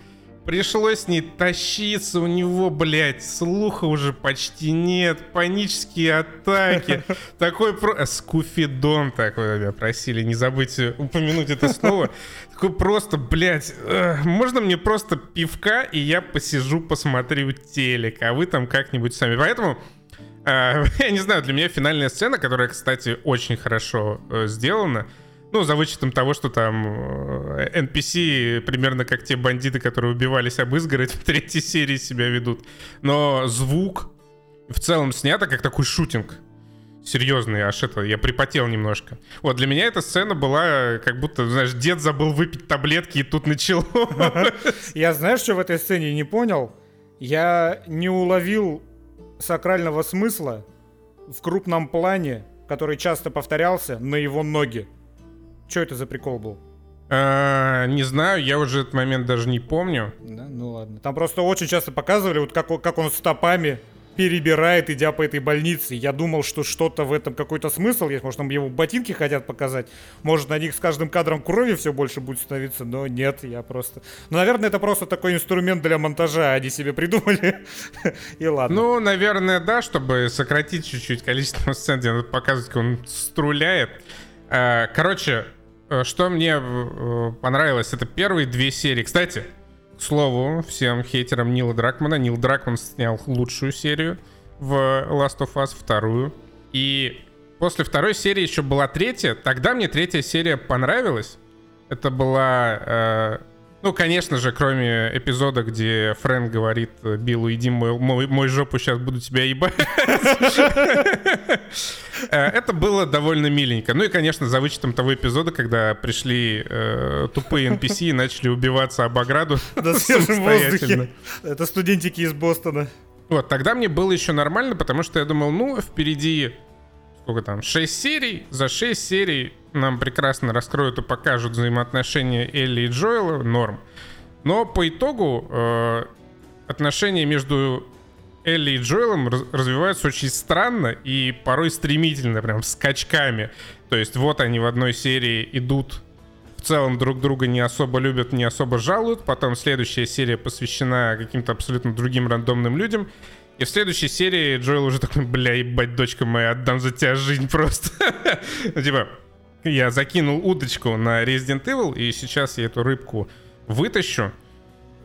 пришлось с ней тащиться, у него, блядь, слуха уже почти нет, панические атаки, такой про... э, Скуфидон такой меня просили, не забыть упомянуть это слово, такой просто, блядь, э, можно мне просто пивка, и я посижу, посмотрю телек, а вы там как-нибудь сами. Поэтому а, я не знаю, для меня финальная сцена, которая, кстати, очень хорошо э, сделана, ну, за вычетом того, что там э, NPC примерно как те бандиты, которые убивались об изгородь в третьей серии себя ведут. Но звук в целом снято как такой шутинг. Серьезный, аж это, я припотел немножко. Вот, для меня эта сцена была как будто, знаешь, дед забыл выпить таблетки, и тут начало. Я знаешь, что в этой сцене не понял? Я не уловил сакрального смысла в крупном плане, который часто повторялся, на его ноги. Что это за прикол был? А, Не знаю, я уже этот момент даже не помню. Да, ну ладно. Там просто очень часто показывали, вот как, он- как он стопами перебирает, идя по этой больнице. Я думал, что что-то в этом какой-то смысл есть. Может, там его ботинки хотят показать. Может, на них с каждым кадром крови все больше будет становиться. Но нет, я просто... Ну, наверное, это просто такой инструмент для монтажа. Они себе придумали. И ладно. Ну, наверное, да, чтобы сократить чуть-чуть количество сцен, где надо показывать, как он струляет. А, Короче, э, что мне э, понравилось, это первые две серии. Кстати, к слову, всем хейтерам Нила Дракмана. Нил Дракман снял лучшую серию в Last of Us, вторую. И после второй серии еще была третья. Тогда мне третья серия понравилась. Это была... э, ну, конечно же, кроме эпизода, где Фрэнк говорит э, Биллу, иди мой, мой, мой жопу, сейчас буду тебя ебать. Э, Это было довольно миленько. Ну и, конечно, за вычетом того эпизода, когда пришли э, тупые NPC и начали убиваться об ограду На свежем воздухе. Это студентики из Бостона. Вот, тогда мне было еще нормально, потому что я думал, ну, впереди, сколько там, 6 серий. За 6 серий нам прекрасно раскроют и покажут взаимоотношения Элли и Джоэла, норм. Но по итогу э, отношения между Элли и Джоэлом развиваются очень странно и порой стремительно, прям скачками. То есть вот они в одной серии идут в целом друг друга не особо любят, не особо жалуют. Потом следующая серия посвящена каким-то абсолютно другим рандомным людям. И в следующей серии Джоэл уже такой, бля, ебать, дочка моя, отдам за тебя жизнь просто. ну, типа, я закинул удочку на Resident Evil, и сейчас я эту рыбку вытащу.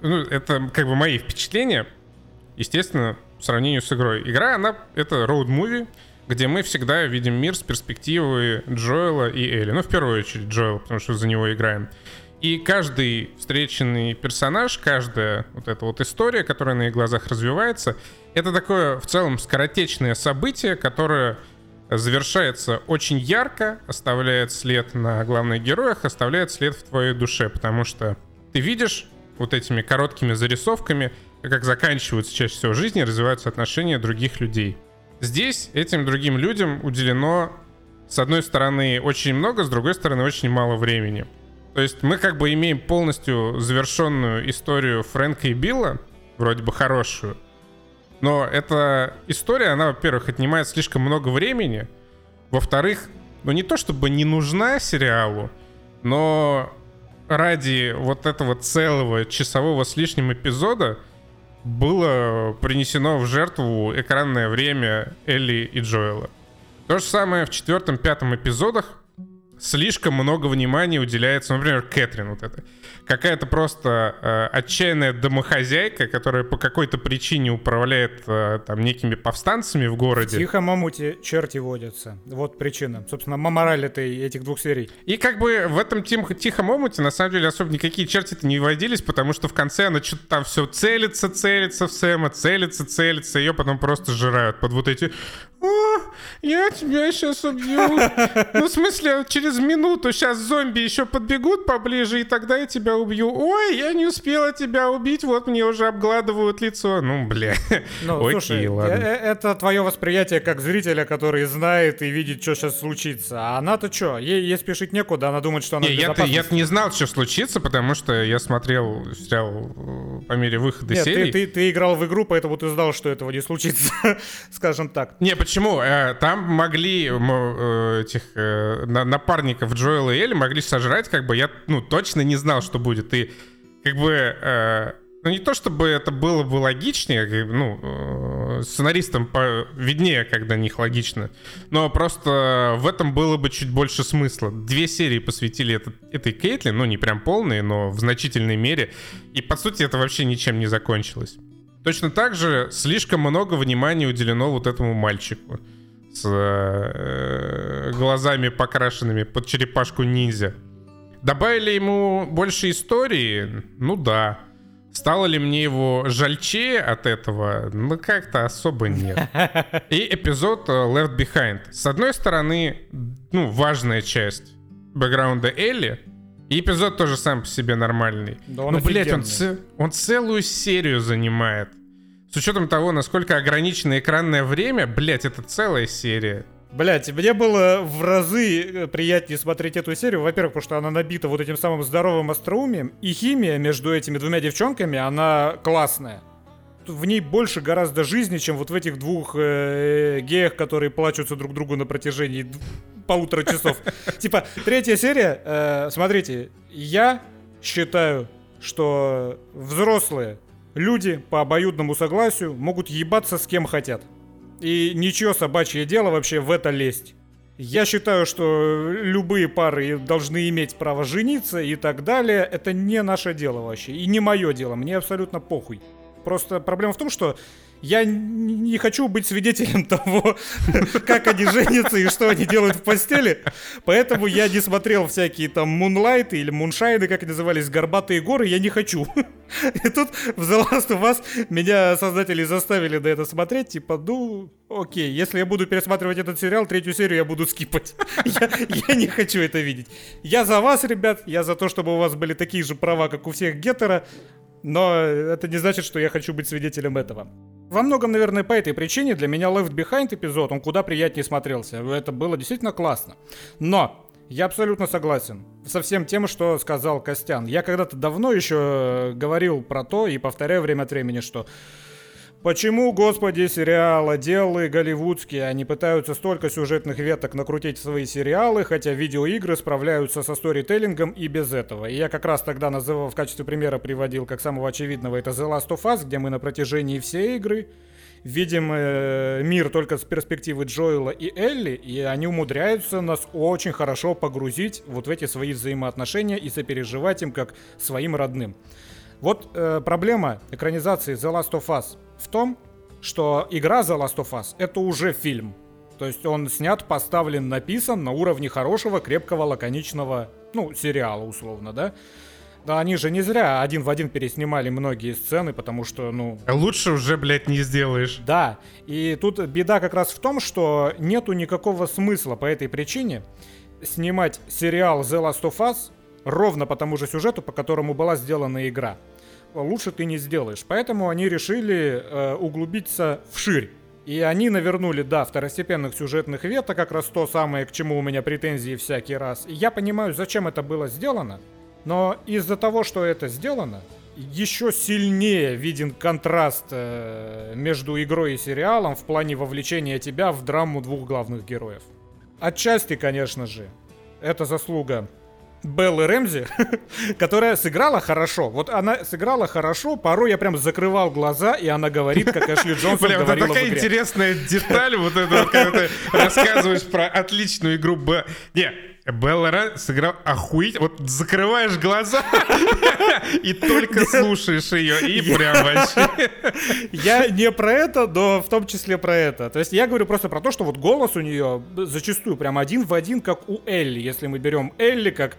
Ну, это как бы мои впечатления. Естественно, в сравнении с игрой. Игра, она, это роуд-муви, где мы всегда видим мир с перспективы Джоэла и Элли. Ну, в первую очередь Джоэла, потому что за него играем. И каждый встреченный персонаж, каждая вот эта вот история, которая на их глазах развивается, это такое в целом скоротечное событие, которое завершается очень ярко, оставляет след на главных героях, оставляет след в твоей душе, потому что ты видишь вот этими короткими зарисовками, как заканчиваются чаще всего жизни, развиваются отношения других людей. Здесь этим другим людям уделено, с одной стороны, очень много, с другой стороны, очень мало времени. То есть мы как бы имеем полностью завершенную историю Фрэнка и Билла, вроде бы хорошую, но эта история, она, во-первых, отнимает слишком много времени, во-вторых, ну не то чтобы не нужна сериалу, но ради вот этого целого часового с лишним эпизода было принесено в жертву экранное время Элли и Джоэла. То же самое в четвертом-пятом эпизодах слишком много внимания уделяется, например, Кэтрин вот это. Какая-то просто э, отчаянная домохозяйка, которая по какой-то причине управляет э, там некими повстанцами в городе. В Тихом омуте черти водятся. Вот причина. Собственно, мораль этой, этих двух серий. И как бы в этом тим, Тихом омуте на самом деле особо никакие черти-то не водились, потому что в конце она что-то там все целится, целится в Сэма, целится, целится, ее потом просто жирают под вот эти «О, я тебя сейчас убью». Ну, в смысле, через минуту сейчас зомби еще подбегут поближе, и тогда я тебя убью. Ой, я не успела тебя убить, вот мне уже обгладывают лицо. Ну, бля. Ну, Окей, слушай, ладно. Э, э, это твое восприятие как зрителя, который знает и видит, что сейчас случится. А она-то что? Ей, ей спешить некуда, она думает, что она не, я-то, я не знал, что случится, потому что я смотрел сериал э, по мере выхода Нет, серии. Ты, ты, ты играл в игру, поэтому ты знал, что этого не случится, скажем так. Не, почему? Там могли этих напарников Джоэла и Элли могли сожрать, как бы я, ну, точно не знал, что будет. И как бы, э, ну не то чтобы это было бы логичнее, ну, э, сценаристам виднее, когда них логично, но просто в этом было бы чуть больше смысла. Две серии посвятили это, этой Кейтлин, ну не прям полные, но в значительной мере, и по сути это вообще ничем не закончилось. Точно так же слишком много внимания уделено вот этому мальчику с э, глазами покрашенными под черепашку ниндзя. Добавили ему больше истории? Ну да. Стало ли мне его жальче от этого? Ну, как-то особо нет. И эпизод э, Left Behind. С одной стороны, ну, важная часть бэкграунда Элли, и эпизод тоже сам по себе нормальный. Да он ну, блядь, он, ц... он целую серию занимает. С учетом того, насколько ограничено экранное время, блядь, это целая серия. Блять, мне было в разы э, приятнее смотреть эту серию. Во-первых, потому что она набита вот этим самым здоровым остроумием. И химия между этими двумя девчонками, она классная. В ней больше гораздо жизни, чем вот в этих двух э, геях, которые плачутся друг другу на протяжении полутора часов. Типа, третья серия, э, смотрите, я считаю, что взрослые люди по обоюдному согласию могут ебаться с кем хотят. И ничего собачье дело вообще в это лезть. Я считаю, что любые пары должны иметь право жениться и так далее. Это не наше дело вообще. И не мое дело. Мне абсолютно похуй. Просто проблема в том, что я не хочу быть свидетелем того, как они женятся и что они делают в постели. Поэтому я не смотрел всякие там мунлайты или муншайны, как они назывались, горбатые горы, я не хочу. И тут в The Last of Us меня создатели заставили на это смотреть, типа, ну, окей, если я буду пересматривать этот сериал, третью серию я буду скипать. Я, я не хочу это видеть. Я за вас, ребят, я за то, чтобы у вас были такие же права, как у всех гетера, но это не значит, что я хочу быть свидетелем этого. Во многом, наверное, по этой причине для меня Left Behind эпизод, он куда приятнее смотрелся. Это было действительно классно. Но я абсолютно согласен со всем тем, что сказал Костян. Я когда-то давно еще говорил про то и повторяю время от времени, что Почему, господи, сериалоделы голливудские, они пытаются столько сюжетных веток накрутить в свои сериалы, хотя видеоигры справляются со сторителлингом и без этого. И я как раз тогда называл, в качестве примера приводил, как самого очевидного, это The Last of Us, где мы на протяжении всей игры видим э, мир только с перспективы Джоэла и Элли, и они умудряются нас очень хорошо погрузить вот в эти свои взаимоотношения и сопереживать им как своим родным. Вот э, проблема экранизации The Last of Us в том, что игра The Last of Us это уже фильм. То есть он снят, поставлен, написан на уровне хорошего, крепкого, лаконичного, ну, сериала условно, да? Да они же не зря один в один переснимали многие сцены, потому что, ну... Лучше уже, блядь, не сделаешь. Да, и тут беда как раз в том, что нету никакого смысла по этой причине снимать сериал The Last of Us ровно по тому же сюжету, по которому была сделана игра. Лучше ты не сделаешь. Поэтому они решили э, углубиться вширь. И они навернули, да, второстепенных сюжетных веток, как раз то самое, к чему у меня претензии всякий раз. И я понимаю, зачем это было сделано, но из-за того, что это сделано, еще сильнее виден контраст э, между игрой и сериалом в плане вовлечения тебя в драму двух главных героев. Отчасти, конечно же, это заслуга Беллы Рэмзи, которая сыграла хорошо. Вот она сыграла хорошо, порой я прям закрывал глаза, и она говорит, как Эшли Джонсон Бля, говорила вот такая интересная деталь, вот это вот, когда ты рассказываешь про отличную игру Б. Не, Белла Ран сыграл охуеть. Вот закрываешь глаза и только слушаешь ее, и прям вообще... Я не про это, но в том числе про это. То есть я говорю просто про то, что вот голос у нее зачастую прям один в один, как у Элли. Если мы берем Элли как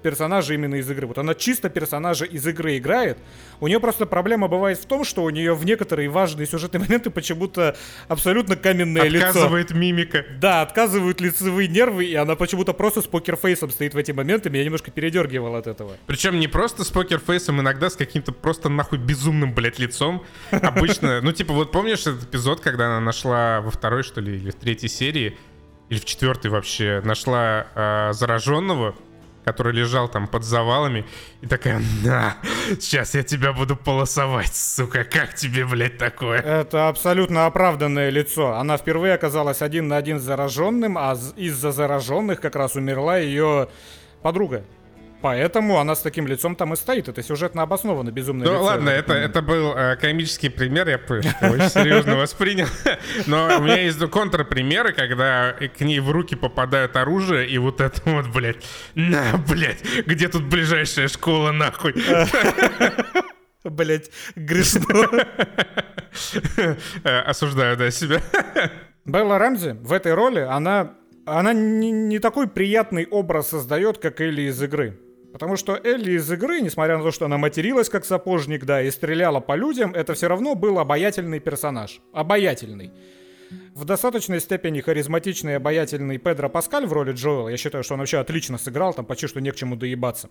персонажа именно из игры. Вот она чисто персонажа из игры играет. У нее просто проблема бывает в том, что у нее в некоторые важные сюжетные моменты почему-то абсолютно каменное Отказывает лицо. Отказывает мимика. Да, отказывают лицевые нервы, и она почему-то просто с покерфейсом стоит в эти моменты. Меня немножко передергивал от этого. Причем не просто с покерфейсом, иногда с каким-то просто нахуй безумным, блядь, лицом. Обычно, ну типа вот помнишь этот эпизод, когда она нашла во второй, что ли, или в третьей серии, или в четвертой вообще, нашла э, зараженного, который лежал там под завалами, и такая, на, сейчас я тебя буду полосовать, сука, как тебе, блядь, такое? Это абсолютно оправданное лицо. Она впервые оказалась один на один с зараженным, а из-за зараженных как раз умерла ее подруга. Поэтому она с таким лицом там и стоит. Это сюжетно обосновано, безумно. Ну лицо, ладно, это, это был э, комический пример, я очень серьезно воспринял. Но у меня есть контрпримеры, когда к ней в руки попадают оружие, и вот это вот, блядь, на, блядь, где тут ближайшая школа, нахуй? Блять, грешно. Э, осуждаю, да, себя. Белла Рамзи в этой роли, она она не, не такой приятный образ создает, как Элли из игры. Потому что Элли из игры, несмотря на то, что она материлась как сапожник, да, и стреляла по людям, это все равно был обаятельный персонаж. Обаятельный. В достаточной степени харизматичный и обаятельный Педро Паскаль в роли Джоэла. Я считаю, что он вообще отлично сыграл, там почти что не к чему доебаться.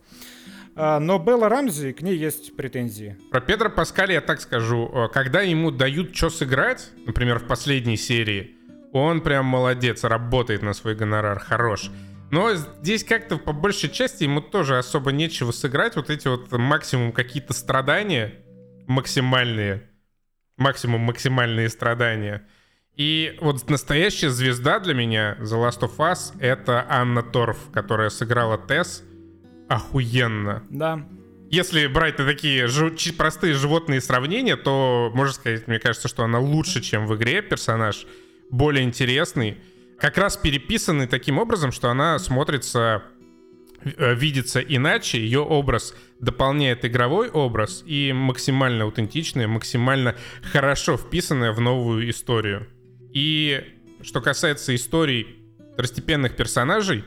А, но Белла Рамзи, к ней есть претензии. Про Педро Паскаля я так скажу. Э, когда ему дают что сыграть, например, в последней серии, он прям молодец, работает на свой гонорар, хорош. Но здесь как-то по большей части ему тоже особо нечего сыграть. Вот эти вот максимум какие-то страдания максимальные. Максимум максимальные страдания. И вот настоящая звезда для меня The Last of Us — это Анна Торф, которая сыграла Тесс охуенно. Да. Если брать на такие жу- простые животные сравнения, то можно сказать, мне кажется, что она лучше, чем в игре персонаж, более интересный как раз переписаны таким образом, что она смотрится, э, видится иначе, ее образ дополняет игровой образ и максимально аутентичная, максимально хорошо вписанная в новую историю. И что касается историй второстепенных персонажей,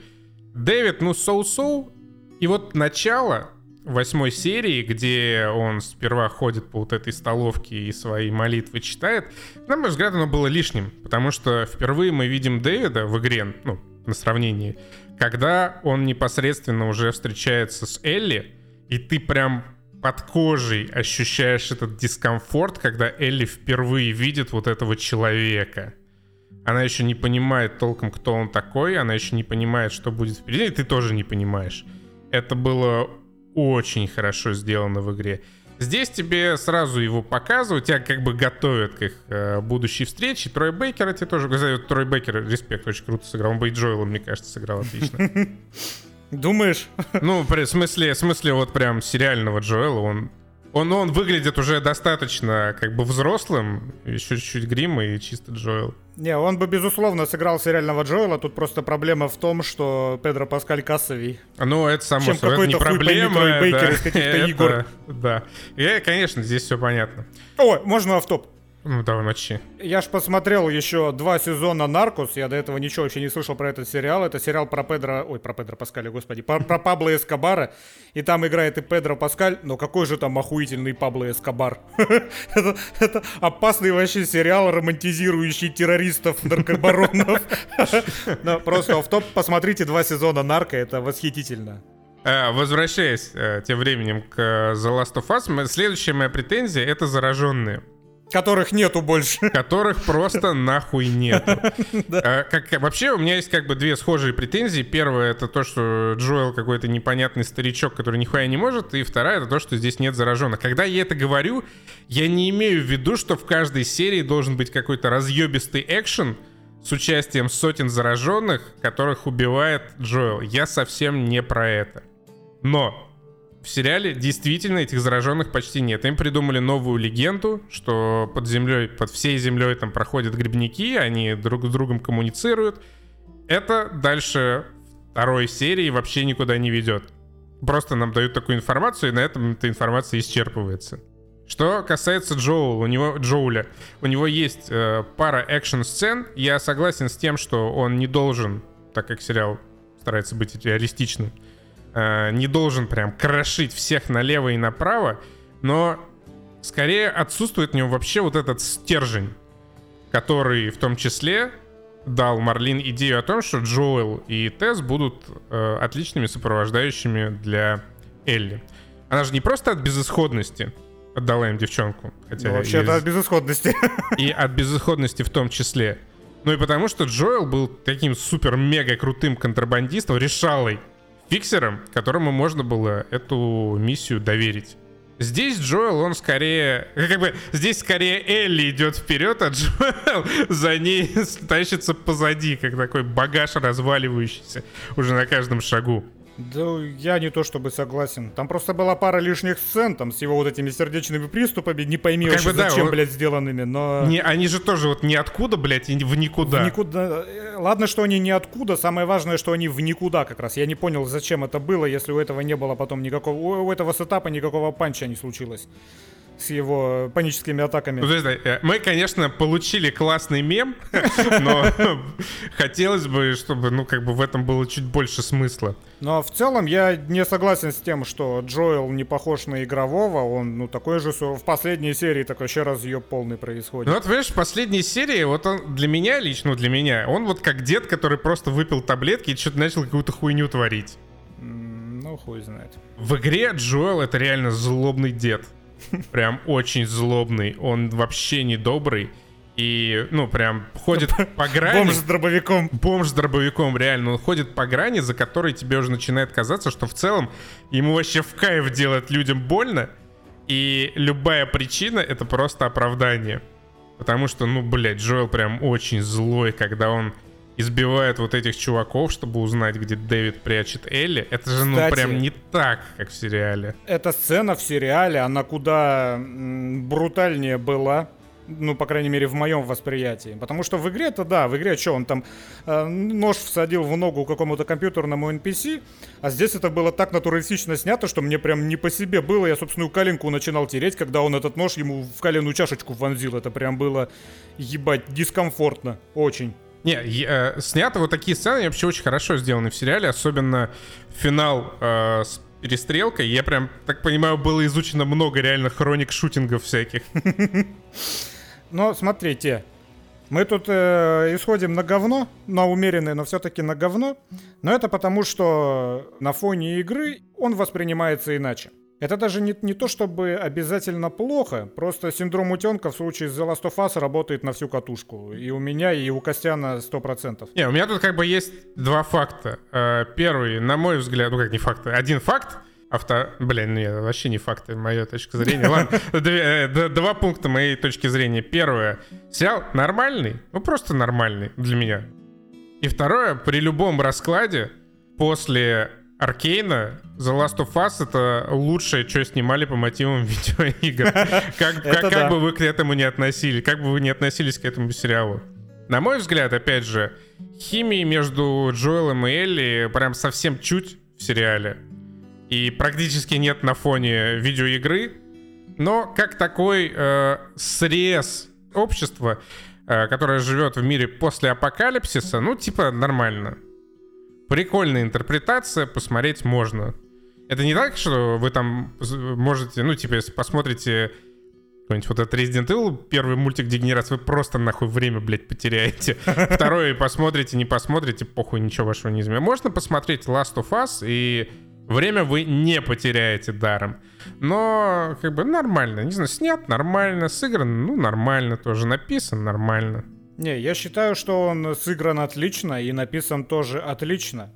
Дэвид, ну, соу-соу, и вот начало восьмой серии, где он сперва ходит по вот этой столовке и свои молитвы читает, на мой взгляд, оно было лишним, потому что впервые мы видим Дэвида в игре, ну, на сравнении, когда он непосредственно уже встречается с Элли, и ты прям под кожей ощущаешь этот дискомфорт, когда Элли впервые видит вот этого человека. Она еще не понимает толком, кто он такой, она еще не понимает, что будет впереди, и ты тоже не понимаешь. Это было очень хорошо сделано в игре. Здесь тебе сразу его показывают, тебя как бы готовят к их э, будущей встрече. Трой Бейкер тебе тоже... Кстати, Трой Бейкер, респект, очень круто сыграл. Он бы и Джоэла, мне кажется, сыграл отлично. Думаешь? Ну, в смысле, в смысле вот прям сериального Джоэла, он он, он выглядит уже достаточно как бы взрослым, еще чуть-чуть грима и чисто Джоэл. Не, он бы, безусловно, сыграл сериального Джоэла. Тут просто проблема в том, что Педро Паскаль кассовый. Ну, это само Чем собой, это не проблема. Бейкер да, из каких-то это, игр. Да. И, конечно, здесь все понятно. Ой, можно автоп. Ну, давай мочи. Я ж посмотрел еще два сезона «Наркос». Я до этого ничего вообще не слышал про этот сериал. Это сериал про Педро... Ой, про Педро Паскаля, господи. Про, про Пабло Эскобара. И там играет и Педро Паскаль. Но какой же там охуительный Пабло Эскобар. это, это опасный вообще сериал, романтизирующий террористов, наркобаронов. Просто в топ посмотрите два сезона «Нарко». Это восхитительно. Э, возвращаясь э, тем временем к The Last of Us, следующая моя претензия — это зараженные. Которых нету больше. Которых просто нахуй нету. А, как, вообще у меня есть как бы две схожие претензии. Первая это то, что Джоэл какой-то непонятный старичок, который нихуя не может. И вторая это то, что здесь нет зараженных. Когда я это говорю, я не имею в виду, что в каждой серии должен быть какой-то разъебистый экшен с участием сотен зараженных, которых убивает Джоэл. Я совсем не про это. Но в сериале действительно этих зараженных почти нет. Им придумали новую легенду, что под землей, под всей землей там проходят грибники, они друг с другом коммуницируют. Это дальше второй серии вообще никуда не ведет. Просто нам дают такую информацию, и на этом эта информация исчерпывается. Что касается Джоула, у него, Джоуля, у него есть э, пара экшн-сцен. Я согласен с тем, что он не должен, так как сериал старается быть реалистичным, э, не должен прям крошить всех налево и направо, но скорее отсутствует в нем вообще вот этот стержень, который в том числе дал Марлин идею о том, что Джоэл и Тесс будут э, отличными сопровождающими для Элли. Она же не просто от безысходности отдала им девчонку. Хотя ну, вообще-то из... от безысходности. И от безысходности в том числе. Ну и потому что Джоэл был таким супер-мега крутым контрабандистом, решалой фиксером, которому можно было эту миссию доверить. Здесь Джоэл, он скорее... Как бы здесь скорее Элли идет вперед, а Джоэл за ней тащится позади, как такой багаж разваливающийся уже на каждом шагу. Да я не то чтобы согласен. Там просто была пара лишних сцен, там, с его вот этими сердечными приступами, не пойми как вообще, бы, да, зачем, он... блядь, сделанными, но... Не, они же тоже вот ниоткуда, блядь, и в никуда. В никуда. Э, ладно, что они ниоткуда, самое важное, что они в никуда как раз. Я не понял, зачем это было, если у этого не было потом никакого... У этого сетапа никакого панча не случилось с его паническими атаками. Ну, э, мы, конечно, получили классный мем, но хотелось бы, чтобы, ну, как бы в этом было чуть больше смысла. Но в целом я не согласен с тем, что Джоэл не похож на игрового. Он, ну, такой же в последней серии такой еще раз ее полный происходит. Ну, вот, видишь, в последней серии, вот он для меня, лично для меня, он вот как дед, который просто выпил таблетки и что-то начал какую-то хуйню творить. Ну, хуй знает. В игре Джоэл это реально злобный дед. Прям очень злобный. Он вообще не добрый. И, ну, прям ходит по грани. Бомж с дробовиком. Бомж с дробовиком, реально. Он ходит по грани, за которой тебе уже начинает казаться, что в целом ему вообще в кайф делать людям больно. И любая причина — это просто оправдание. Потому что, ну, блядь, Джоэл прям очень злой, когда он избивает вот этих чуваков, чтобы узнать, где Дэвид прячет Элли. Это же, ну, Кстати, прям не так, как в сериале. Эта сцена в сериале, она куда брутальнее была ну, по крайней мере, в моем восприятии. Потому что в игре-то, да, в игре что, он там э, нож всадил в ногу какому-то компьютерному NPC, а здесь это было так натуралистично снято, что мне прям не по себе было. Я собственную коленку начинал тереть, когда он этот нож ему в коленную чашечку вонзил. Это прям было, ебать, дискомфортно. Очень. Не, э, снято вот такие сцены вообще очень хорошо сделаны в сериале, особенно финал э, с перестрелкой. Я прям, так понимаю, было изучено много реально хроник шутингов всяких. Но смотрите, мы тут э, исходим на говно, на умеренное, но все-таки на говно. Но это потому, что на фоне игры он воспринимается иначе. Это даже не, не то чтобы обязательно плохо, просто синдром утенка в случае с The Last of Us работает на всю катушку. И у меня, и у Костяна 100%. Не, у меня тут как бы есть два факта. Э, первый, на мой взгляд, ну как не факты, один факт. Авто... Блин, нет, вообще не факты, моя точка зрения. Ладно, э, два пункта моей точки зрения. Первое. Сериал нормальный, ну просто нормальный для меня. И второе, при любом раскладе, после Аркейна, The Last of Us — это лучшее, что снимали по мотивам видеоигр. Как, как, как бы вы к этому не относились, как бы вы не относились к этому сериалу. На мой взгляд, опять же, химии между Джоэлом и Элли прям совсем чуть в сериале и практически нет на фоне видеоигры. Но как такой э, срез общества, э, которое живет в мире после апокалипсиса, ну, типа, нормально. Прикольная интерпретация, посмотреть можно. Это не так, что вы там можете, ну, типа, если посмотрите какой-нибудь вот этот Resident Evil, первый мультик Дегенерации, вы просто нахуй время, блядь, потеряете. Второй посмотрите, не посмотрите, похуй, ничего вашего не изменит. Можно посмотреть Last of Us и Время вы не потеряете даром. Но, как бы, нормально. Не знаю, снят нормально, сыгран, ну, нормально тоже. Написан нормально. Не, я считаю, что он сыгран отлично и написан тоже отлично.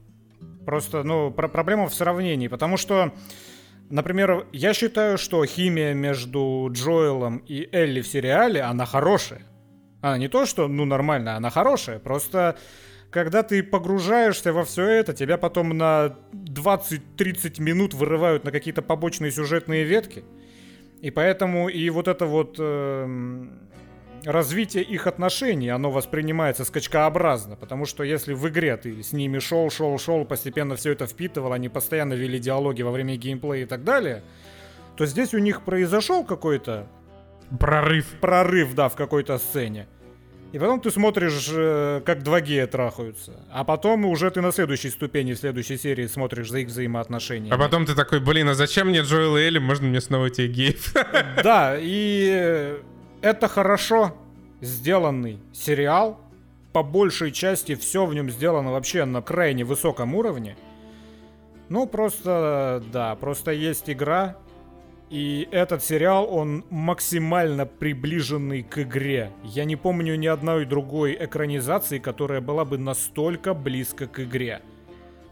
Просто, ну, про проблема в сравнении, потому что, например, я считаю, что химия между Джоэлом и Элли в сериале, она хорошая. Она не то, что, ну, нормальная, она хорошая, просто когда ты погружаешься во все это, тебя потом на 20-30 минут вырывают на какие-то побочные сюжетные ветки. И поэтому и вот это вот э, развитие их отношений, оно воспринимается скачкообразно. Потому что если в игре ты с ними шел, шел, шел, постепенно все это впитывал, они постоянно вели диалоги во время геймплея и так далее, то здесь у них произошел какой-то прорыв. Прорыв, да, в какой-то сцене. И потом ты смотришь, э, как два гея трахаются. А потом уже ты на следующей ступени, в следующей серии смотришь за их взаимоотношения. А потом ты такой, блин, а зачем мне Джоэл и Элли? Можно мне снова этих геев? Да, и это хорошо сделанный сериал. По большей части все в нем сделано вообще на крайне высоком уровне. Ну, просто, да, просто есть игра, и этот сериал, он максимально приближенный к игре. Я не помню ни одной другой экранизации, которая была бы настолько близко к игре.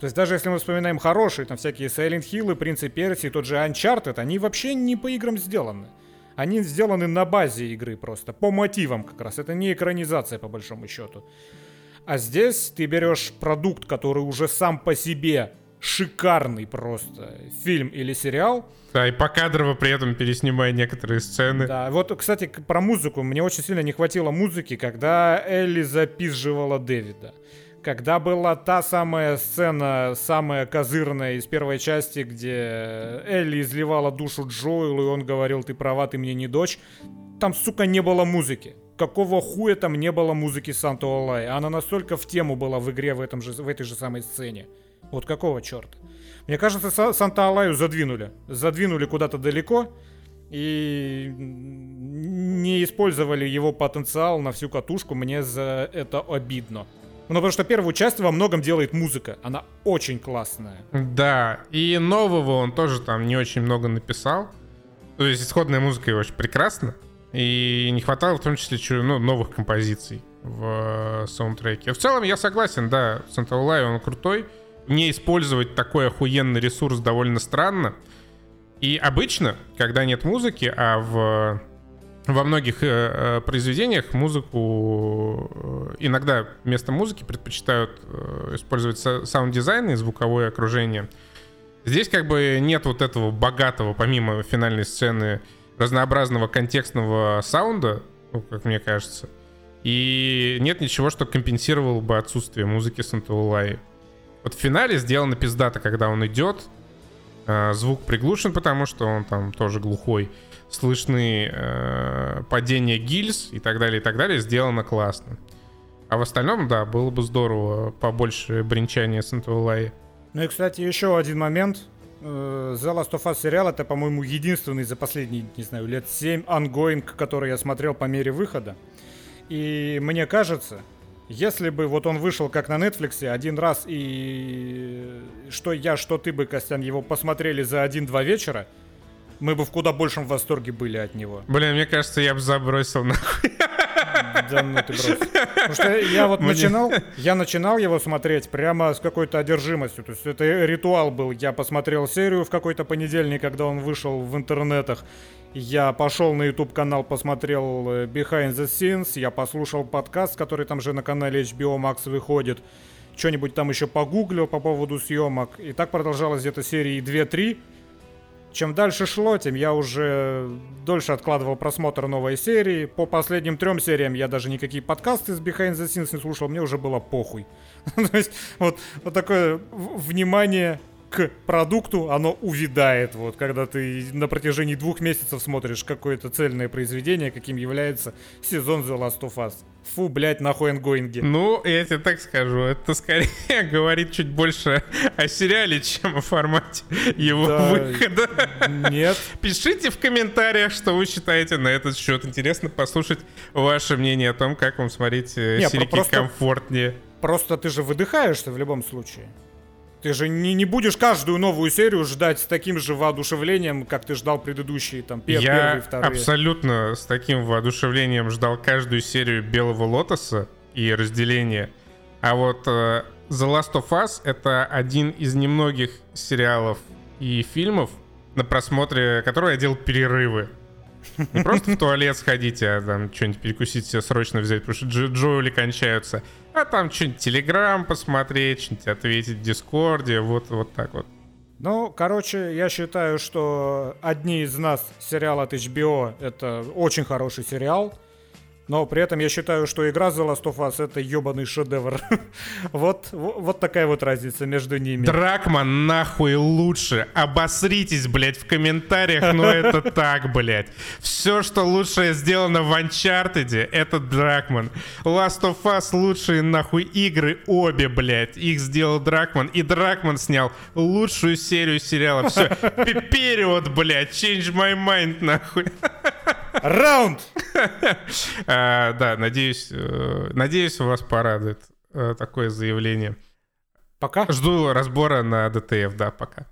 То есть даже если мы вспоминаем хорошие, там всякие Silent Hill, Принцы Персии, тот же Uncharted, они вообще не по играм сделаны. Они сделаны на базе игры просто, по мотивам как раз. Это не экранизация по большому счету. А здесь ты берешь продукт, который уже сам по себе шикарный просто фильм или сериал – да, и покадрово при этом переснимая некоторые сцены. Да, вот, кстати, про музыку. Мне очень сильно не хватило музыки, когда Элли запизживала Дэвида. Когда была та самая сцена, самая козырная из первой части, где Элли изливала душу Джоэлу, и он говорил, ты права, ты мне не дочь. Там, сука, не было музыки. Какого хуя там не было музыки Санта Олай? Она настолько в тему была в игре в, этом же, в этой же самой сцене. Вот какого черта? Мне кажется, Санта-Алаю задвинули. Задвинули куда-то далеко и не использовали его потенциал на всю катушку. Мне за это обидно. Ну, потому что первую часть во многом делает музыка. Она очень классная. Да, и нового он тоже там не очень много написал. То есть исходная музыка его очень прекрасна. И не хватало в том числе ну, новых композиций в э, саундтреке. В целом я согласен, да, Санта он крутой не использовать такой охуенный ресурс довольно странно. И обычно, когда нет музыки, а в во многих э, э произведениях музыку э, иногда вместо музыки предпочитают э, использовать саунд-дизайн и звуковое окружение. Здесь как бы нет вот этого богатого, помимо финальной сцены, разнообразного контекстного саунда, ну, как мне кажется. И нет ничего, что компенсировало бы отсутствие музыки Сантаолальи. Вот в финале сделано пиздато, когда он идет. Э, звук приглушен, потому что он там тоже глухой. Слышны э, падения гильз и так далее, и так далее. Сделано классно. А в остальном, да, было бы здорово побольше бренчания Сантаолальи. Ну и, кстати, еще один момент. Э, The Last of Us сериал это, по-моему, единственный за последние, не знаю, лет 7 ongoing, который я смотрел по мере выхода. И мне кажется, если бы вот он вышел как на Netflix один раз и что я, что ты бы, Костян, его посмотрели за один-два вечера, мы бы в куда большем восторге были от него. Блин, мне кажется, я бы забросил нахуй. Да ну ты брось. Потому что я вот начинал, я начинал его смотреть прямо с какой-то одержимостью. То есть это ритуал был. Я посмотрел серию в какой-то понедельник, когда он вышел в интернетах. Я пошел на YouTube канал, посмотрел э, Behind the Scenes, я послушал подкаст, который там же на канале HBO Max выходит. Что-нибудь там еще погуглил по поводу съемок. И так продолжалось где-то серии 2-3 чем дальше шло, тем я уже дольше откладывал просмотр новой серии. По последним трем сериям я даже никакие подкасты с Behind the Scenes не слушал, мне уже было похуй. То есть вот, вот такое внимание к продукту, оно увядает, вот, когда ты на протяжении двух месяцев смотришь какое-то цельное произведение, каким является сезон The Last of Us. Фу, блядь, нахуй ангоинги. Ну, я тебе так скажу, это скорее говорит чуть больше о сериале, чем о формате его да, выхода. Нет. Пишите в комментариях, что вы считаете на этот счет. Интересно послушать ваше мнение о том, как вам смотреть э, Нет, серики просто, комфортнее. Просто ты же выдыхаешься в любом случае. Ты же не, не будешь каждую новую серию ждать с таким же воодушевлением, как ты ждал предыдущие, там, пер, Я первые, вторые. абсолютно с таким воодушевлением ждал каждую серию Белого Лотоса и разделения. А вот uh, The Last of Us — это один из немногих сериалов и фильмов, на просмотре которого я делал перерывы. Не просто в туалет сходить, а там что-нибудь перекусить себе срочно взять, потому что Джо Джоули кончаются. А там что-нибудь Телеграм посмотреть, что-нибудь ответить в Дискорде, вот, вот так вот. Ну, короче, я считаю, что одни из нас сериал от HBO это очень хороший сериал. Но при этом я считаю, что игра The Last of Us это ебаный шедевр. вот, вот такая вот разница между ними. Дракман нахуй лучше. Обосритесь, блядь, в комментариях, но это так, блядь. Все, что лучшее сделано в Uncharted, это Дракман. Last of Us лучшие нахуй игры обе, блядь. Их сделал Дракман. И Дракман снял лучшую серию сериала. Все, период, блядь. Change my mind, нахуй. Раунд! А, да, надеюсь, э, надеюсь, вас порадует э, такое заявление. Пока? Жду разбора на ДТФ, да, пока.